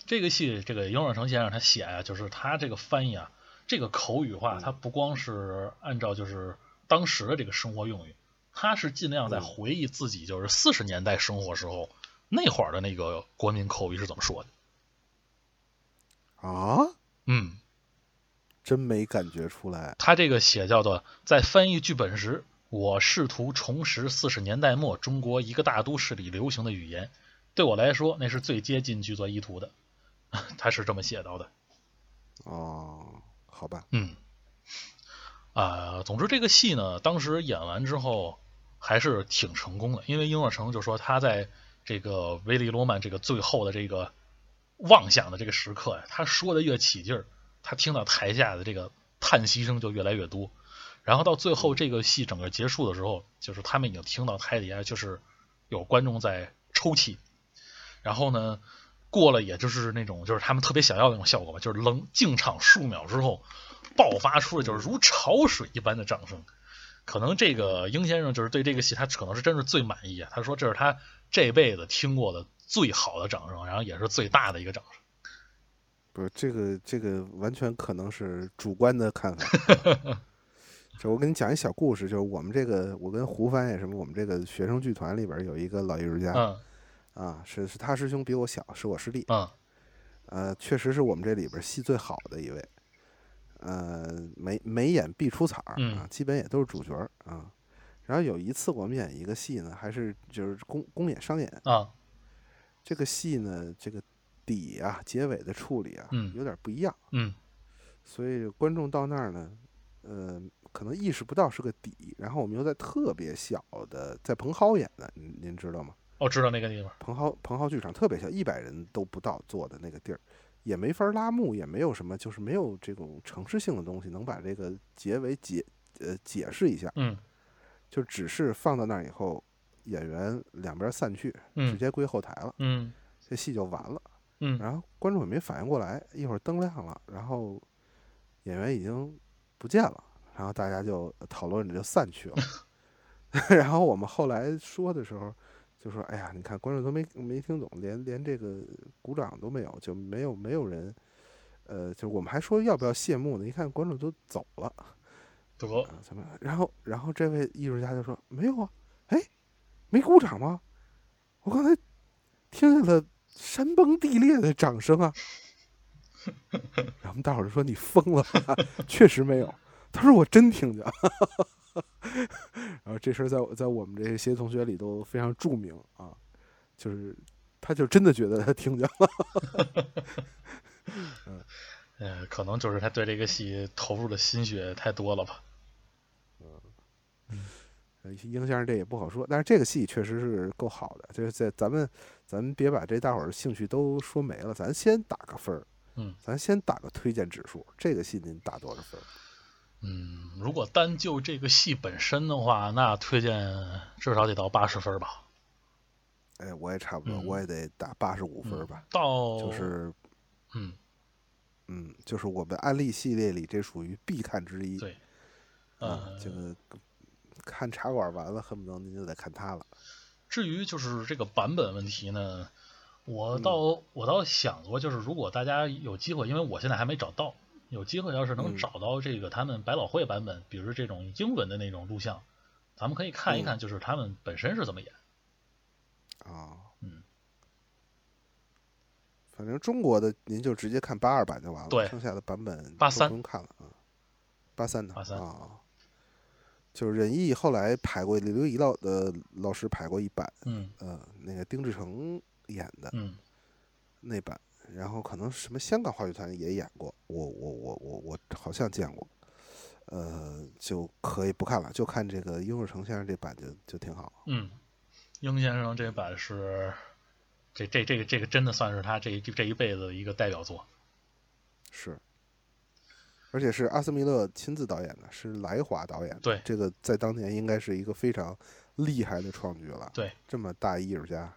这个戏，这个殷若成先生他写啊，就是他这个翻译啊，这个口语化，他不光是按照就是当时的这个生活用语，他是尽量在回忆自己就是四十年代生活时候那会儿的那个国民口语是怎么说的。啊，嗯，真没感觉出来。他这个写叫做在翻译剧本时，我试图重拾四十年代末中国一个大都市里流行的语言，对我来说那是最接近剧作意图的。他是这么写到的。哦，好吧。嗯，啊，总之这个戏呢，当时演完之后还是挺成功的，因为英若成就说他在这个维利罗曼这个最后的这个妄想的这个时刻呀，他说的越起劲儿，他听到台下的这个叹息声就越来越多，然后到最后这个戏整个结束的时候，就是他们已经听到台底下就是有观众在抽泣，然后呢。过了，也就是那种，就是他们特别想要那种效果吧，就是冷静场数秒之后，爆发出的就是如潮水一般的掌声。可能这个英先生就是对这个戏，他可能是真是最满意啊。他说这是他这辈子听过的最好的掌声，然后也是最大的一个掌声。不是这个，这个完全可能是主观的看法。就我给你讲一小故事，就是我们这个，我跟胡帆也什么，我们这个学生剧团里边有一个老艺术家。嗯。啊，是是他师兄比我小，是我师弟。嗯，呃，确实是我们这里边戏最好的一位。呃，每每演必出彩儿啊，基本也都是主角儿啊。然后有一次我们演一个戏呢，还是就是公公演商演啊。这个戏呢，这个底啊，结尾的处理啊，有点不一样。嗯。所以观众到那儿呢，呃，可能意识不到是个底。然后我们又在特别小的，在蓬蒿演的，您您知道吗？哦知道那个地方，蓬蒿蓬蒿剧场特别小，一百人都不到坐的那个地儿，也没法拉幕，也没有什么，就是没有这种城市性的东西能把这个结尾解呃解释一下。嗯，就只是放到那儿以后，演员两边散去，直接归后台了。嗯，这戏就完了。嗯，然后观众也没反应过来，一会儿灯亮了，然后演员已经不见了，然后大家就讨论着就散去了。然后我们后来说的时候。就说：“哎呀，你看观众都没没听懂，连连这个鼓掌都没有，就没有没有人，呃，就我们还说要不要谢幕呢？一看观众都走了，得怎么？然后然后这位艺术家就说：没有啊，哎，没鼓掌吗？我刚才听见了山崩地裂的掌声啊！然后我们大伙儿就说：你疯了，确实没有。他说我真听见。” 然后这事儿在在我们这些同学里都非常著名啊，就是他就真的觉得他听见了，嗯，呃，可能就是他对这个戏投入的心血太多了吧，嗯，英先生这也不好说，但是这个戏确实是够好的，就是在咱们咱们别把这大伙儿兴趣都说没了，咱先打个分儿，嗯，咱先打个推荐指数，这个戏您打多少分？嗯，如果单就这个戏本身的话，那推荐至少得到八十分吧。哎，我也差不多，我也得打八十五分吧。到就是，嗯嗯，就是我们案例系列里这属于必看之一。对，啊，这个看茶馆完了，恨不得您就得看它了。至于就是这个版本问题呢，我倒我倒想过，就是如果大家有机会，因为我现在还没找到。有机会要是能找到这个他们百老汇版本，比如这种英文的那种录像，咱们可以看一看，就是他们本身是怎么演。啊，嗯，反正中国的您就直接看八二版就完了，对，剩下的版本八三不用看了啊。八三的八三啊，就是任意后来拍过李刘仪老的老师拍过一版，嗯呃，那个丁志成演的，嗯，那版。然后可能什么香港话剧团也演过，我我我我我好像见过，呃，就可以不看了，就看这个殷若成先生这版就就挺好。嗯，殷先生这版是这这这个这个真的算是他这这一辈子的一个代表作。是，而且是阿斯米勒亲自导演的，是来华导演的。对，这个在当年应该是一个非常厉害的创举了。对，这么大艺术家。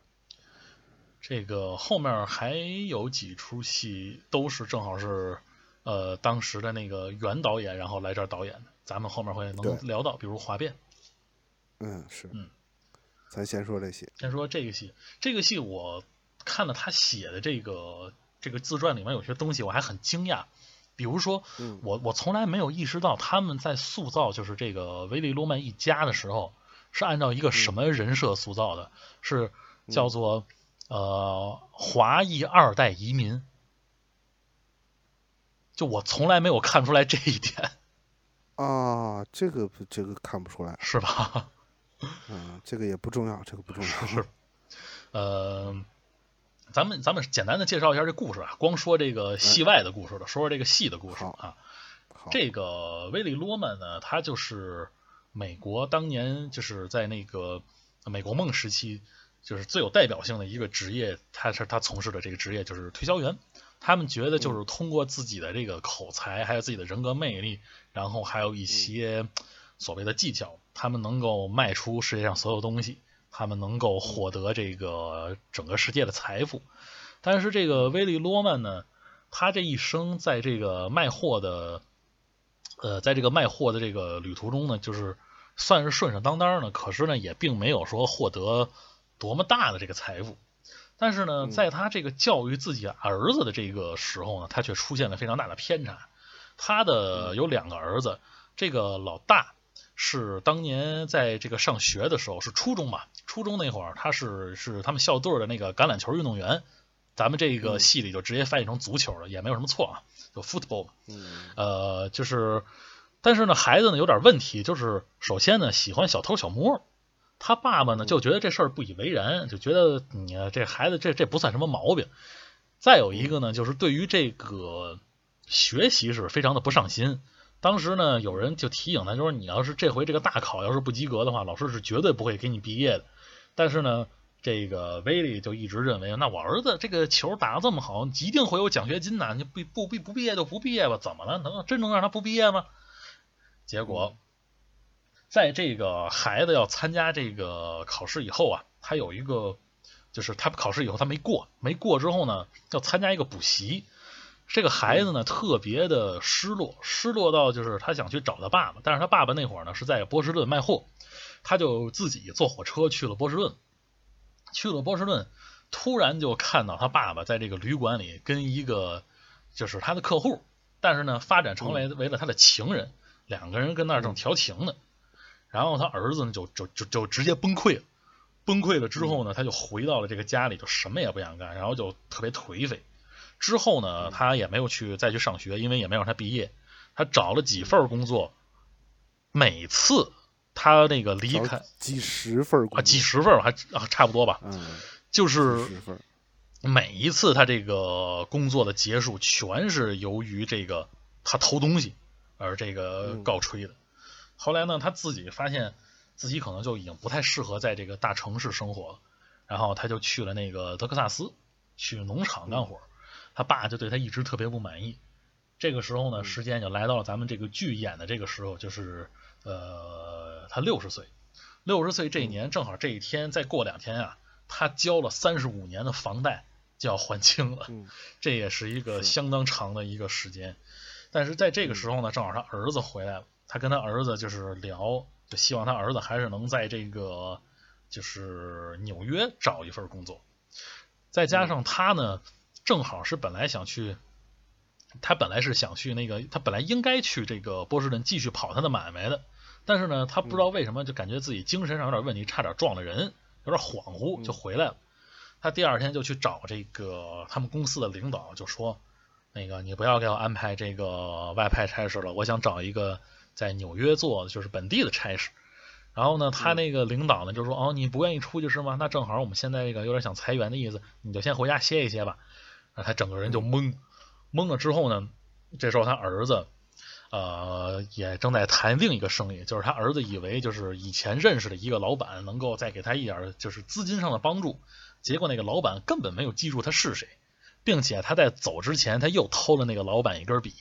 这个后面还有几出戏都是正好是呃当时的那个原导演，然后来这儿导演的，咱们后面会能聊到，比如《华变》。嗯，是。嗯，咱先说这戏。先说这个戏，这个戏我看了他写的这个这个自传里面有些东西，我还很惊讶。比如说，我我从来没有意识到他们在塑造就是这个维利罗曼一家的时候，是按照一个什么人设塑造的，是叫做。呃，华裔二代移民，就我从来没有看出来这一点啊，这个这个看不出来是吧？嗯，这个也不重要，这个不重要。是，呃，咱们咱们简单的介绍一下这故事啊，光说这个戏外的故事了，说说这个戏的故事啊。这个威利罗曼呢，他就是美国当年就是在那个美国梦时期。就是最有代表性的一个职业，他是他从事的这个职业就是推销员。他们觉得就是通过自己的这个口才，还有自己的人格魅力，然后还有一些所谓的技巧，他们能够卖出世界上所有东西，他们能够获得这个整个世界的财富。但是这个威利罗曼呢，他这一生在这个卖货的，呃，在这个卖货的这个旅途中呢，就是算是顺顺当当的，可是呢，也并没有说获得。多么大的这个财富，但是呢，在他这个教育自己儿子的这个时候呢，他却出现了非常大的偏差。他的有两个儿子，这个老大是当年在这个上学的时候是初中嘛，初中那会儿他是是他们校队的那个橄榄球运动员，咱们这个系里就直接翻译成足球了，也没有什么错啊，就 football。嗯，呃，就是，但是呢，孩子呢有点问题，就是首先呢喜欢小偷小摸。他爸爸呢就觉得这事儿不以为然，就觉得你这孩子这这不算什么毛病。再有一个呢，就是对于这个学习是非常的不上心。当时呢，有人就提醒他，就说你要是这回这个大考要是不及格的话，老师是绝对不会给你毕业的。但是呢，这个威利就一直认为，那我儿子这个球打得这么好，一定会有奖学金的。你不不不不毕业就不毕业吧？怎么了？能真能让他不毕业吗？结果。在这个孩子要参加这个考试以后啊，他有一个，就是他考试以后他没过，没过之后呢，要参加一个补习。这个孩子呢特别的失落，失落到就是他想去找他爸爸，但是他爸爸那会儿呢是在波士顿卖货，他就自己坐火车去了波士顿。去了波士顿，突然就看到他爸爸在这个旅馆里跟一个就是他的客户，但是呢发展成为为了他的情人，两个人跟那儿正调情呢。然后他儿子呢，就就就就直接崩溃了。崩溃了之后呢，他就回到了这个家里，就什么也不想干，然后就特别颓废。之后呢，他也没有去再去上学，因为也没有让他毕业。他找了几份工作，每次他那个离开几十份啊，几十份还啊差不多吧。嗯，就是每一次他这个工作的结束，全是由于这个他偷东西而这个告吹的。后来呢，他自己发现自己可能就已经不太适合在这个大城市生活了，然后他就去了那个德克萨斯，去农场干活。他爸就对他一直特别不满意。这个时候呢，时间就来到了咱们这个剧演的这个时候，就是呃，他六十岁，六十岁这一年正好这一天，再过两天啊，他交了三十五年的房贷就要还清了，这也是一个相当长的一个时间。但是在这个时候呢，正好他儿子回来了。他跟他儿子就是聊，就希望他儿子还是能在这个就是纽约找一份工作，再加上他呢，正好是本来想去，他本来是想去那个，他本来应该去这个波士顿继续跑他的买卖的，但是呢，他不知道为什么就感觉自己精神上有点问题，差点撞了人，有点恍惚就回来了。他第二天就去找这个他们公司的领导，就说那个你不要给我安排这个外派差事了，我想找一个。在纽约做的就是本地的差事，然后呢，他那个领导呢就说：“哦，你不愿意出去是吗？那正好我们现在这个有点想裁员的意思，你就先回家歇一歇吧。”他整个人就懵，懵了之后呢，这时候他儿子呃，也正在谈另一个生意，就是他儿子以为就是以前认识的一个老板能够再给他一点就是资金上的帮助，结果那个老板根本没有记住他是谁，并且他在走之前他又偷了那个老板一根笔，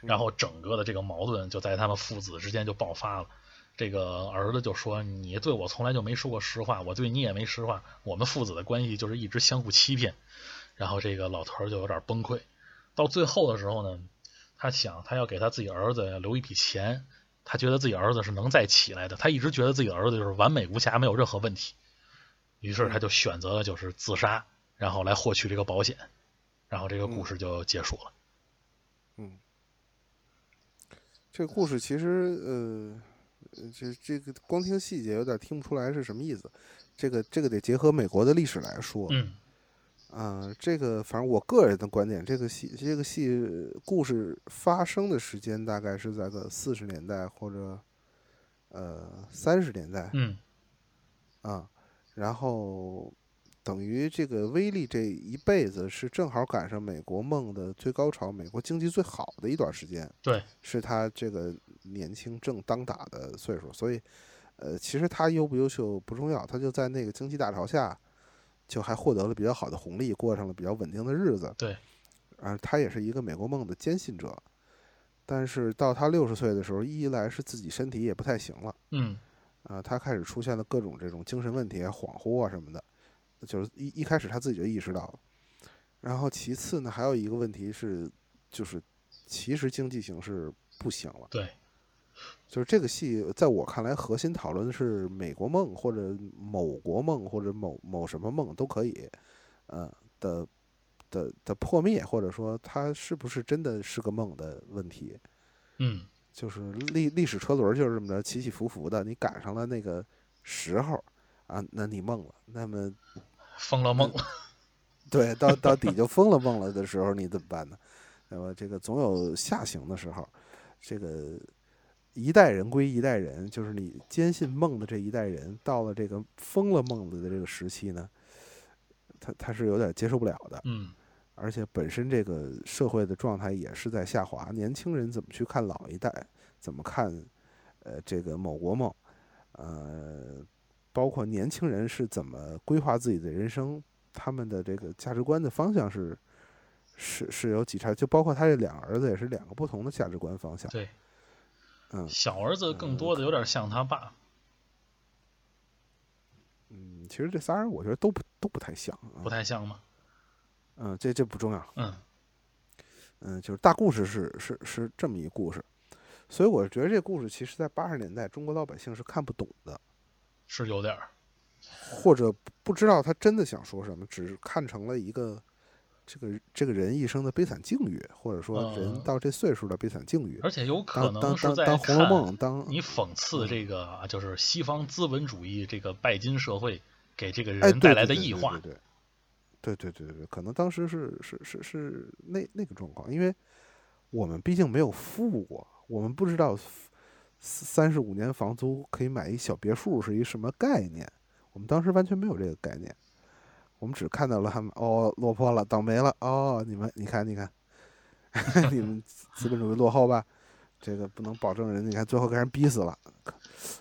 然后整个的这个矛盾就在他们父子之间就爆发了。这个儿子就说：“你对我从来就没说过实话，我对你也没实话，我们父子的关系就是一直相互欺骗。”然后这个老头就有点崩溃。到最后的时候呢。他想，他要给他自己儿子留一笔钱，他觉得自己儿子是能再起来的。他一直觉得自己儿子就是完美无瑕，没有任何问题。于是他就选择了就是自杀，然后来获取这个保险，然后这个故事就结束了。嗯，这个故事其实呃，这这个光听细节有点听不出来是什么意思。这个这个得结合美国的历史来说。嗯。啊，这个反正我个人的观点，这个戏这个戏故事发生的时间大概是在个四十年代或者呃三十年代，嗯，啊，然后等于这个威利这一辈子是正好赶上美国梦的最高潮，美国经济最好的一段时间，对，是他这个年轻正当打的岁数，所以呃，其实他优不优秀不重要，他就在那个经济大潮下。就还获得了比较好的红利，过上了比较稳定的日子。对，啊，他也是一个美国梦的坚信者。但是到他六十岁的时候，一来是自己身体也不太行了，嗯，啊，他开始出现了各种这种精神问题、恍惚啊什么的，就是一一开始他自己就意识到了。然后其次呢，还有一个问题是，就是其实经济形势不行了。对。就是这个戏，在我看来，核心讨论的是美国梦，或者某国梦，或者某某什么梦都可以，呃的的的破灭，或者说它是不是真的是个梦的问题。嗯，就是历历史车轮就是这么着起起伏伏的，你赶上了那个时候啊，那你梦了，那么疯了梦了，对，到到底就疯了梦了的时候，你怎么办呢？那么这个总有下行的时候，这个。一代人归一代人，就是你坚信梦的这一代人，到了这个疯了梦了的这个时期呢，他他是有点接受不了的。嗯，而且本身这个社会的状态也是在下滑，年轻人怎么去看老一代，怎么看呃这个某国梦，呃，包括年轻人是怎么规划自己的人生，他们的这个价值观的方向是是是有几差，就包括他这两个儿子也是两个不同的价值观方向。对。嗯，小儿子更多的有点像他爸。嗯，其实这仨人我觉得都不都不太像，不太像吗？嗯，这这不重要。嗯，嗯，就是大故事是是是这么一故事，所以我觉得这故事其实在八十年代中国老百姓是看不懂的，是有点儿，或者不知道他真的想说什么，只是看成了一个。这个这个人一生的悲惨境遇，或者说人到这岁数的悲惨境遇，而且有可能是在红楼梦》当你讽刺这个就是西方资本主义这个拜金社会给这个人带来的异化。对对对对对，可能当时是是是是那那个状况，因为我们毕竟没有富过，我们不知道三十五年房租可以买一小别墅是一什么概念，我们当时完全没有这个概念。我们只看到了他们哦落魄了倒霉了哦你们你看你看，你 们资本主义落后吧，这个不能保证人你看最后给人逼死了。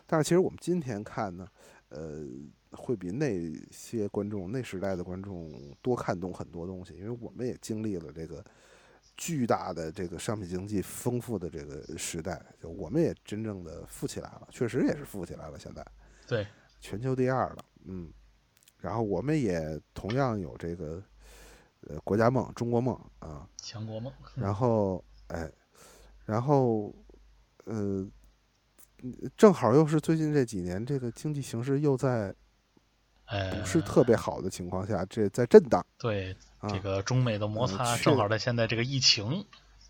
但是其实我们今天看呢，呃，会比那些观众那时代的观众多看懂很多东西，因为我们也经历了这个巨大的这个商品经济丰富的这个时代，就我们也真正的富起来了，确实也是富起来了。现在对全球第二了，嗯。然后我们也同样有这个，呃，国家梦、中国梦啊，强国梦。然后，哎，然后，呃，正好又是最近这几年，这个经济形势又在不是特别好的情况下，这在震荡。对，这个中美的摩擦正好在现在这个疫情，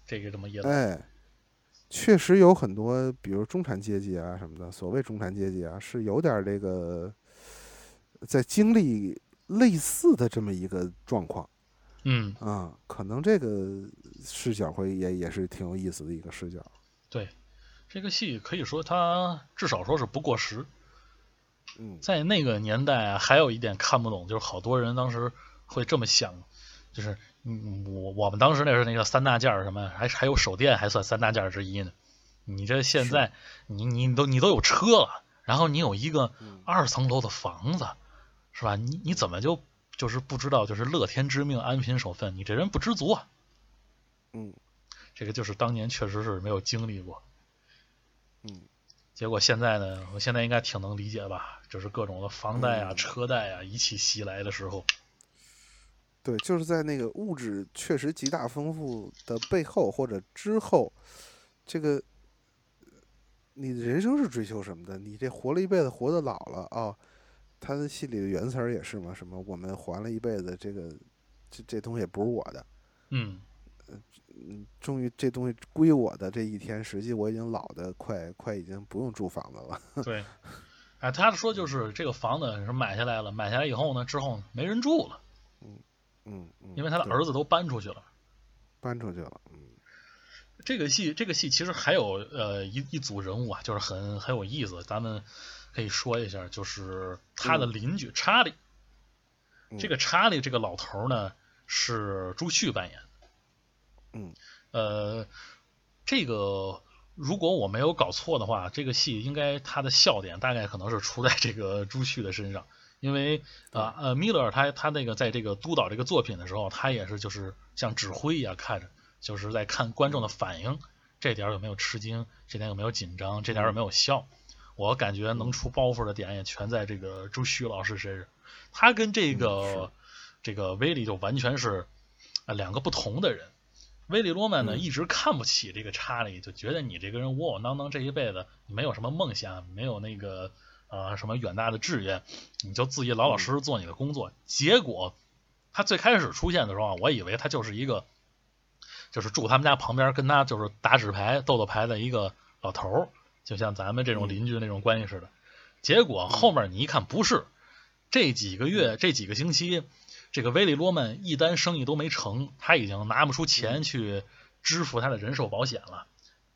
这个这么一来，哎，确实有很多，比如中产阶级啊什么的，所谓中产阶级啊，是有点这个。在经历类似的这么一个状况，嗯啊，可能这个视角会也也是挺有意思的一个视角。对，这个戏可以说它至少说是不过时。嗯，在那个年代还有一点看不懂，就是好多人当时会这么想：就是嗯，我我们当时那是那个三大件儿什么，还还有手电还算三大件儿之一呢。你这现在你你都你都有车了，然后你有一个嗯二层楼的房子，是吧？你你怎么就就是不知道就是乐天知命，安贫守分？你这人不知足啊！嗯这个就是当年确实是没有经历过。嗯结果现在呢，我现在应该挺能理解吧？就是各种的房贷啊、嗯车贷啊一起袭来的时候，对，就是在那个物质确实极大丰富的背后或者之后，这个你的人生是追求什么的？你这活了一辈子，活到老了啊、他的戏里的原词儿也是嘛，什么我们还了一辈子，这个这这东西也不是我的，嗯，嗯，终于这东西归我的这一天，实际我已经老的快快已经不用住房子了。对。哎，他说就是这个房子是买下来了，买下来以后呢，之后没人住了，嗯嗯，因为他的儿子都搬出去了。搬出去了，嗯这个戏，这个戏其实还有呃一一组人物啊，就是很很有意思，咱们可以说一下，就是他的嗯邻居查理。嗯这个查理这个老头呢是朱旭扮演的。嗯呃，这个如果我没有搞错的话，这个戏应该他的笑点大概可能是出在这个朱旭的身上，因为啊呃米勒尔他他那个在这个督导这个作品的时候，他也是就是像指挥一样看着，就是在看观众的反应，这点有没有吃惊，这点有没有紧张，这点有没有笑。我感觉能出包袱的点也全在这个朱旭老师身上，他跟这嗯个、是这个威利就完全是啊两个不同的人。威利罗曼呢嗯一直看不起这个查理，就觉得你这个人窝窝囊囊，这一辈子没有什么梦想，没有那个呃什么远大的志愿，你就自己老老实实做你的工作。结果他最开始出现的时候啊，我以为他就是一个就是住他们家旁边跟他就是打纸牌斗斗牌的一个老头儿，就像咱们这种嗯邻居那种关系似的。结果后面你一看不是，这几个月这几个星期，这个威利罗曼一单生意都没成，他已经拿不出钱去支付他的人寿保险了。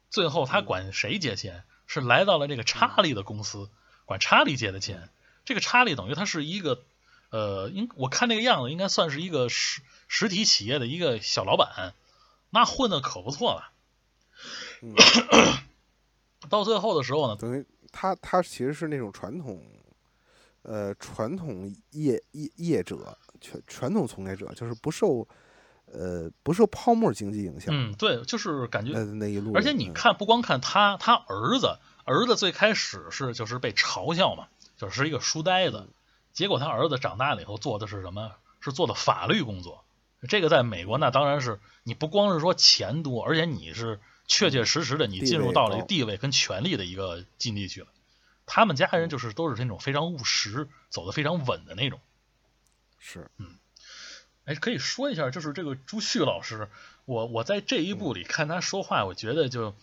最后他管谁借钱？是来到了这个查理的公司，管查理借的钱。这个查理等于他是一个，呃，应我看那个样子，应该算是一个实实体企业的一个小老板，那混的可不错了。嗯，到最后的时候呢，等于他他其实是那种传统，呃，传统业业业者，传传统从业者，就是不受呃不受泡沫经济影响嗯，对，就是感觉的那一路。而且你嗯看，不光看他，他儿子，儿子最开始是就是被嘲笑嘛，就是一个书呆子。结果他儿子长大了以后做的是什么？是做的法律工作。这个在美国那当然是你不光是说钱多，而且你是确确实实的你进入到了一个地位跟权力的一个境地去了。他们家人就是都是那种非常务实、走的非常稳的那种。是嗯哎，可以说一下，就是这个朱旭老师，我我在这一部里看他说话，我觉得就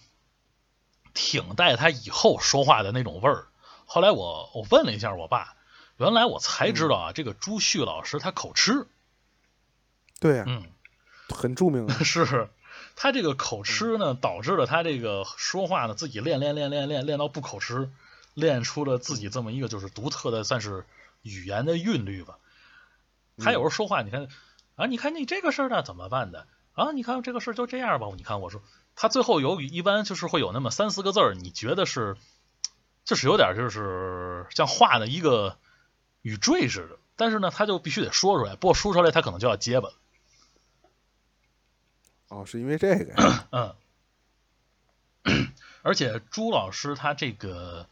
挺带他以后说话的那种味儿。后来我我问了一下我爸，原来我才知道啊，这个朱旭老师他口吃，对呀、嗯，很著名 的。是他这个口吃呢，导致了他这个说话呢自己练练练练练练到不口吃，练出了自己这么一个就是独特的算是语言的韵律吧。他有时候说话，你看啊，你看你这个事儿呢怎么办的啊？你看这个事儿就这样吧。你看我说他最后有一般就是会有那么三四个字儿，你觉得是就是有点就是像画的一个语缀似的，但是呢他就必须得说出来，不过说出来他可能就要结巴了。哦，是因为这个呀。嗯，而且朱老师他这个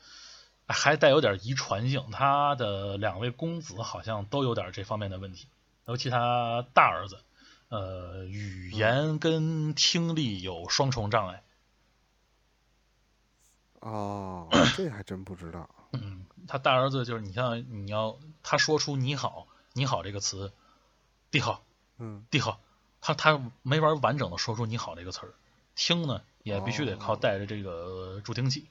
还带有点遗传性，他的两位公子好像都有点这方面的问题，尤其他大儿子，呃，语言跟听力有双重障碍。哦，这还真不知道。嗯，他大儿子就是你像你要他说出你好你好这个词，帝好嗯，地好，他他没法完整的说出你好这个词儿，听呢也必须得靠哦带着这个助听器。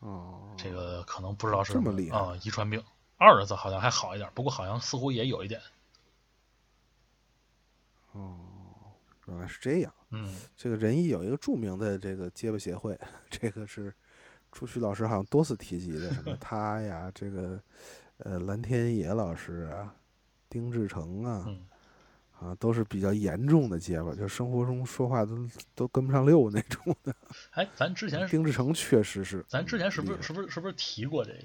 哦，这个可能不知道是这么厉害啊，遗传病。二儿子好像还好一点，不过好像似乎也有一点。哦，原来是这样。嗯，这个仁义有一个著名的这个结巴协会，这个是朱旭老师好像多次提及的，什么 他呀，这个呃蓝天野老师啊，丁志成啊，嗯啊，都是比较严重的结巴，就生活中说话都都跟不上溜那种的。哎，咱之前丁志成确实是，咱之前是不是是不是是不是提过这个？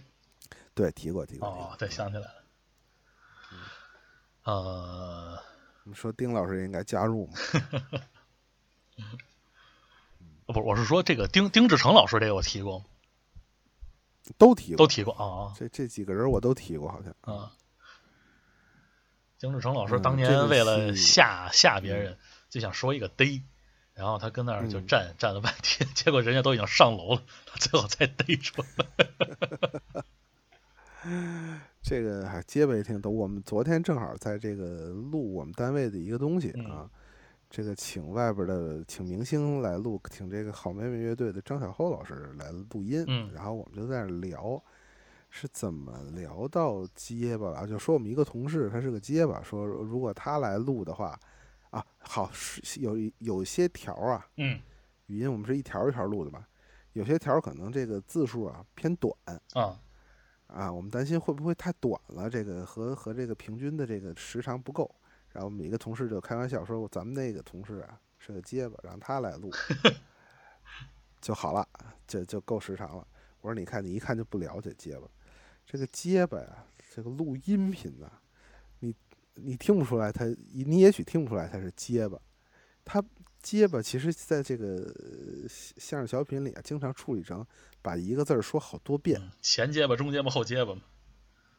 对提过提过。哦，对，想起来了。呃，你说丁老师也应该加入吗？不是，我是说这个丁丁志成老师这个我提过吗？都提过，都提过啊这这几个人我都提过，好像。啊啊！丁志成老师嗯当年为了戏吓吓别人，就想说一个逮，然后他跟那儿就嗯站站了半天，结果人家都已经上楼了，他最后才逮出来。这个还结巴也挺逗。我们昨天正好在这个录我们单位的一个东西嗯啊，这个请外边的请明星来录，请这个好妹妹乐队的张小厚老师来录音，嗯然后我们就在那聊。是怎么聊到结巴了？就说我们一个同事他是个结巴，说如果他来录的话，啊，好是有一有些条儿啊，嗯语音我们是一条一条录的嘛，有些条儿可能这个字数啊偏短，啊啊，我们担心会不会太短了，这个和和这个平均的这个时长不够。然后我们一个同事就开玩笑说，咱们那个同事啊是个结巴，让他来录 就好了，就就够时长了。我说你看，你一看就不了解结巴，这个结巴呀，这个录音频呐，你你听不出来他，你也许听不出来他是结巴，他结巴其实在这个呃相声小品里啊，经常处理成把一个字儿说好多遍。嗯前结巴、中结巴、后结巴嘛。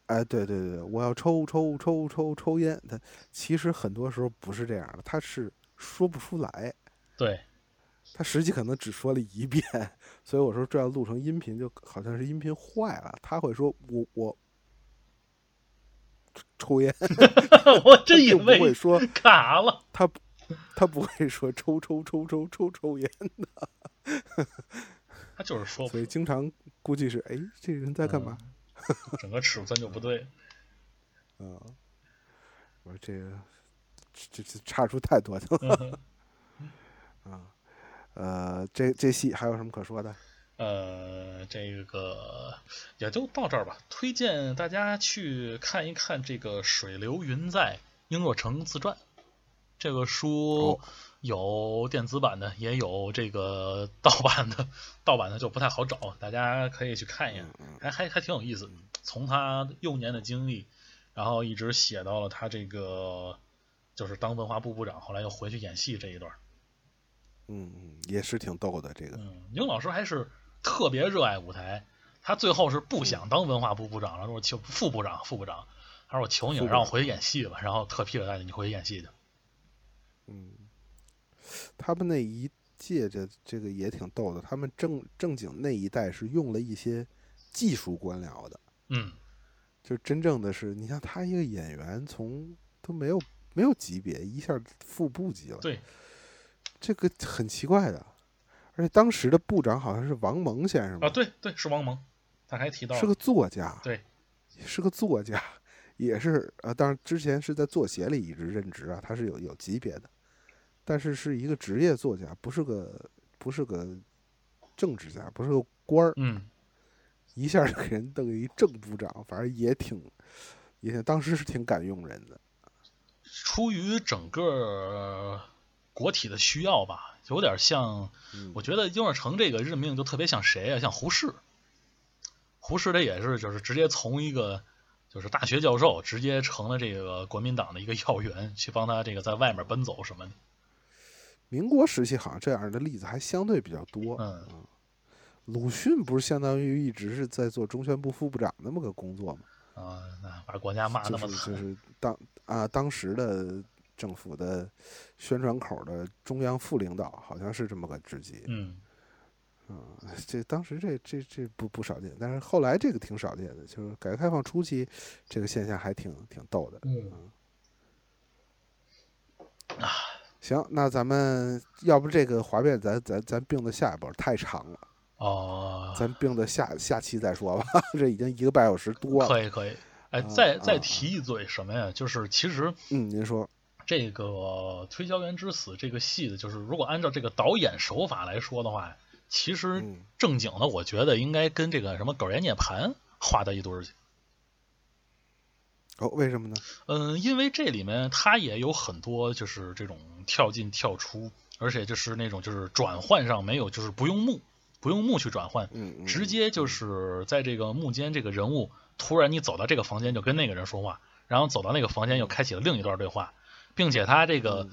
哎，对对对，我要抽抽抽抽抽烟。他其实很多时候不是这样的，他是说不出来，对，他实际可能只说了一遍。所以我说这要录成音频，就好像是音频坏了。他会说我我抽抽烟，我真以为不会为说 卡了。他他不会说抽抽抽抽抽抽烟的，他就是说所以经常估计是哎这人在干嘛？整个尺寸就不对。啊、我说这个这这差出太多去了。嗯啊，呃，这这戏还有什么可说的？呃，这个也就到这儿吧。推荐大家去看一看这个《水流云在英若诚自传》这个书哦，有电子版的，也有这个盗版的。盗版的就不太好找，大家可以去看一眼，嗯还还还挺有意思。从他幼年的经历，然后一直写到了他这个就是当文化部部长，后来又回去演戏这一段。嗯嗯，也是挺逗的这个。嗯，宁老师还是特别热爱舞台，他最后是不想当文化部部长了，说求副部长，副部长，他说我求你了，让我回去演戏吧，然后特批了他，你回去演戏去。嗯，他们那一届这这个也挺逗的，他们正正经那一代是用了一些技术官僚的，嗯，就真正的是，你像他一个演员从都没有没有级别，一下副部级了，对，这个很奇怪的。而且当时的部长好像是王蒙先生吧啊，对对，是王蒙，他还提到是个作家，对，是个作家，也是啊。当然之前是在作协里一直任职啊，他是有有级别的，但是是一个职业作家，不是个不是个政治家，不是个官儿，嗯，一下就给人瞪一正部长，反正也挺也挺，当时是挺敢用人的。出于整个国体的需要吧，有点像，嗯我觉得英若成这个任命就特别像谁啊？像胡适。胡适他也是，就是直接从一个就是大学教授，直接成了这个国民党的一个要员，去帮他这个在外面奔走什么的。民国时期好像这样的例子还相对比较多。嗯鲁迅不是相当于一直是在做中宣部副部长那么个工作吗？啊，那把国家骂那么惨，就是就是当啊当时的政府的宣传口的中央副领导，好像是这么个职级。嗯这当时这这这不不少见，但是后来这个挺少见的，就是改革开放初期这个现象还挺挺逗的。嗯啊行，那咱们要不这个滑变咱咱咱并到下一波太长了，哦，咱并到下下期再说吧。这已经一个半小时多了。可以可以。哎，啊再再啊提一嘴什么呀？就是其实嗯，您说，这个《推销员之死》这个戏的，就是如果按照这个导演手法来说的话，其实嗯正经的，我觉得应该跟这个什么《狗爷涅盘》画到一堆儿去。哦，为什么呢？嗯，因为这里面它也有很多就是这种跳进跳出，而且就是那种就是转换上没有，就是不用幕，不用幕去转换，直接就是在这个幕间这个人物突然你走到这个房间就跟那个人说话，然后走到那个房间又开启了另一段对话，并且他这个、嗯。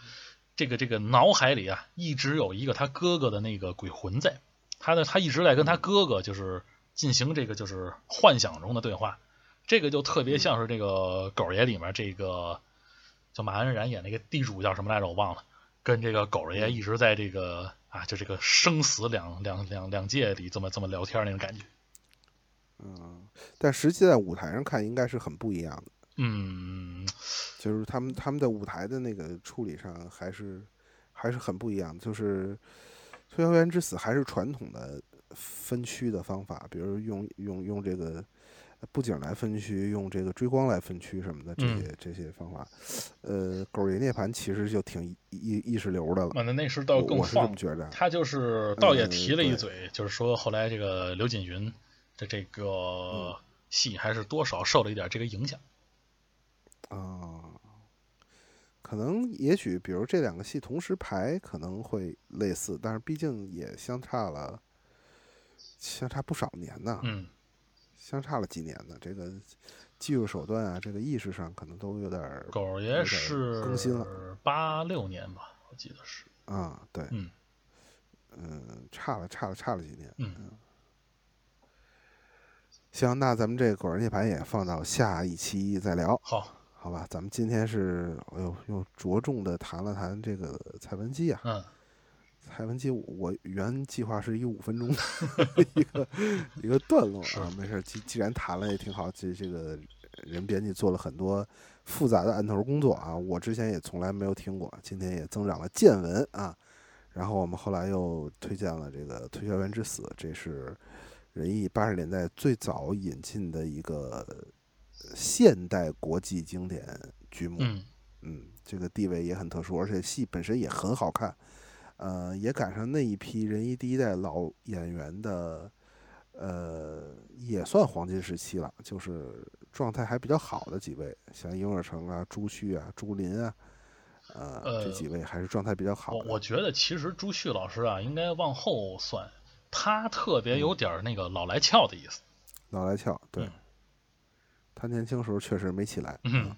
这个这个脑海里啊一直有一个他哥哥的那个鬼魂在，他的他一直在跟他哥哥就是进行这个就是幻想中的对话，这个就特别像是这个狗爷里面这个叫马安然演那个地主叫什么来着我忘了，跟这个狗爷一直在这个啊就这个生死两两两两界里这么这么聊天那种感觉。嗯，但实际在舞台上看应该是很不一样的，嗯，就是他们他们在舞台的那个处理上还是还是很不一样的，就是《推销员之死》还是传统的分区的方法，比如用用用这个布景来分区，用这个追光来分区什么的这些、这些方法。呃，狗爷涅槃其实就挺意意意识流的了，那那是倒更我我是这么觉得。他就是倒也嗯提了一对嘴，就是说后来这个刘锦云的这个嗯戏还是多少受了一点这个影响。啊，可能也许，比如这两个戏同时排可能会类似，但是毕竟也相差了，相差不少年呢，嗯，相差了几年呢。这个技术手段啊，这个意识上可能都有点儿狗爷是更新了八六年吧，我记得是。啊，对，嗯嗯，差了差了差了几年。嗯，行，那咱们这个《果然涅盘》也放到下一期再聊，好，好吧？咱们今天是，哎呦，又着重的谈了谈这个蔡文姬啊。嗯蔡文姬，我原计划是一五分钟的 一个一个段落啊，没事儿，既既然谈了也挺好，这这个人编辑做了很多复杂的案头工作啊，我之前也从来没有听过，今天也增长了见闻啊。然后我们后来又推荐了这个《推销员之死》，这是仁义八十年代最早引进的一个现代国际经典剧目。嗯嗯，这个地位也很特殊，而且戏本身也很好看，呃，也赶上那一批人一第一代老演员的，呃，也算黄金时期了，就是状态还比较好的几位，像殷若成啊、朱旭啊、朱琳啊，呃，这呃几位还是状态比较好的。我我觉得其实朱旭老师啊，应该往后算，他特别有点儿那个老来俏的意思。老来俏，对，嗯他年轻时候确实没起来，嗯啊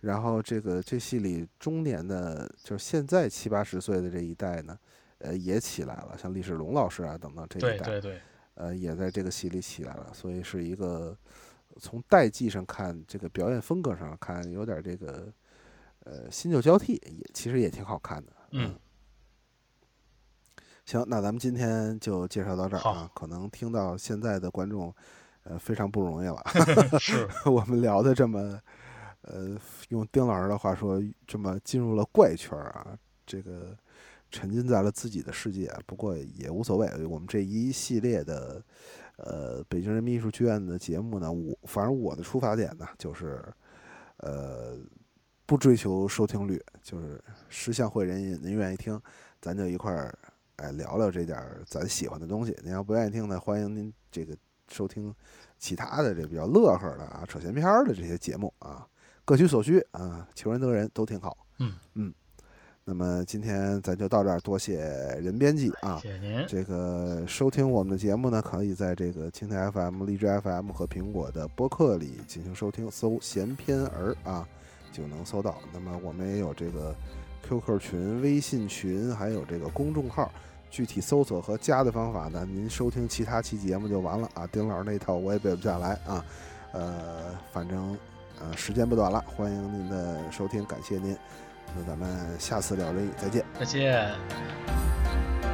然后这个这戏里中年的，就是现在七八十岁的这一代呢，呃，也起来了，像李世龙老师啊等等这一代，对对对，呃，也在这个戏里起来了，所以是一个从代际上看，这个表演风格上看，有点这个呃新旧交替，也其实也挺好看的。嗯，行，那咱们今天就介绍到这儿啊。可能听到现在的观众，呃，非常不容易了。是，我们聊的这么，呃，用丁老师的话说，这么进入了怪圈儿啊，这个沉浸在了自己的世界。不过也无所谓，我们这一系列的，呃，北京人民艺术剧院的节目呢，我反正我的出发点呢，就是，呃，不追求收听率，就是识相会人您愿意听，咱就一块儿。哎，聊聊这点儿咱喜欢的东西。您要不愿意听呢，欢迎您这个收听其他的这比较乐呵的啊、扯闲篇儿的这些节目啊，各取所需啊，求人得人都挺好。嗯嗯，那么今天咱就到这儿，多谢任编辑啊。谢谢您。这个收听我们的节目呢，可以在这个蜻蜓 FM、荔枝 FM 和苹果的播客里进行收听，搜“闲篇儿”啊就能搜到。那么我们也有这个 QQ 群、微信群，还有这个公众号。具体搜索和加的方法呢，您收听其他期节目就完了啊。丁老师那套我也背不下来啊。呃，反正呃时间不短了，欢迎您的收听，感谢您。那咱们下次聊这再见。再见。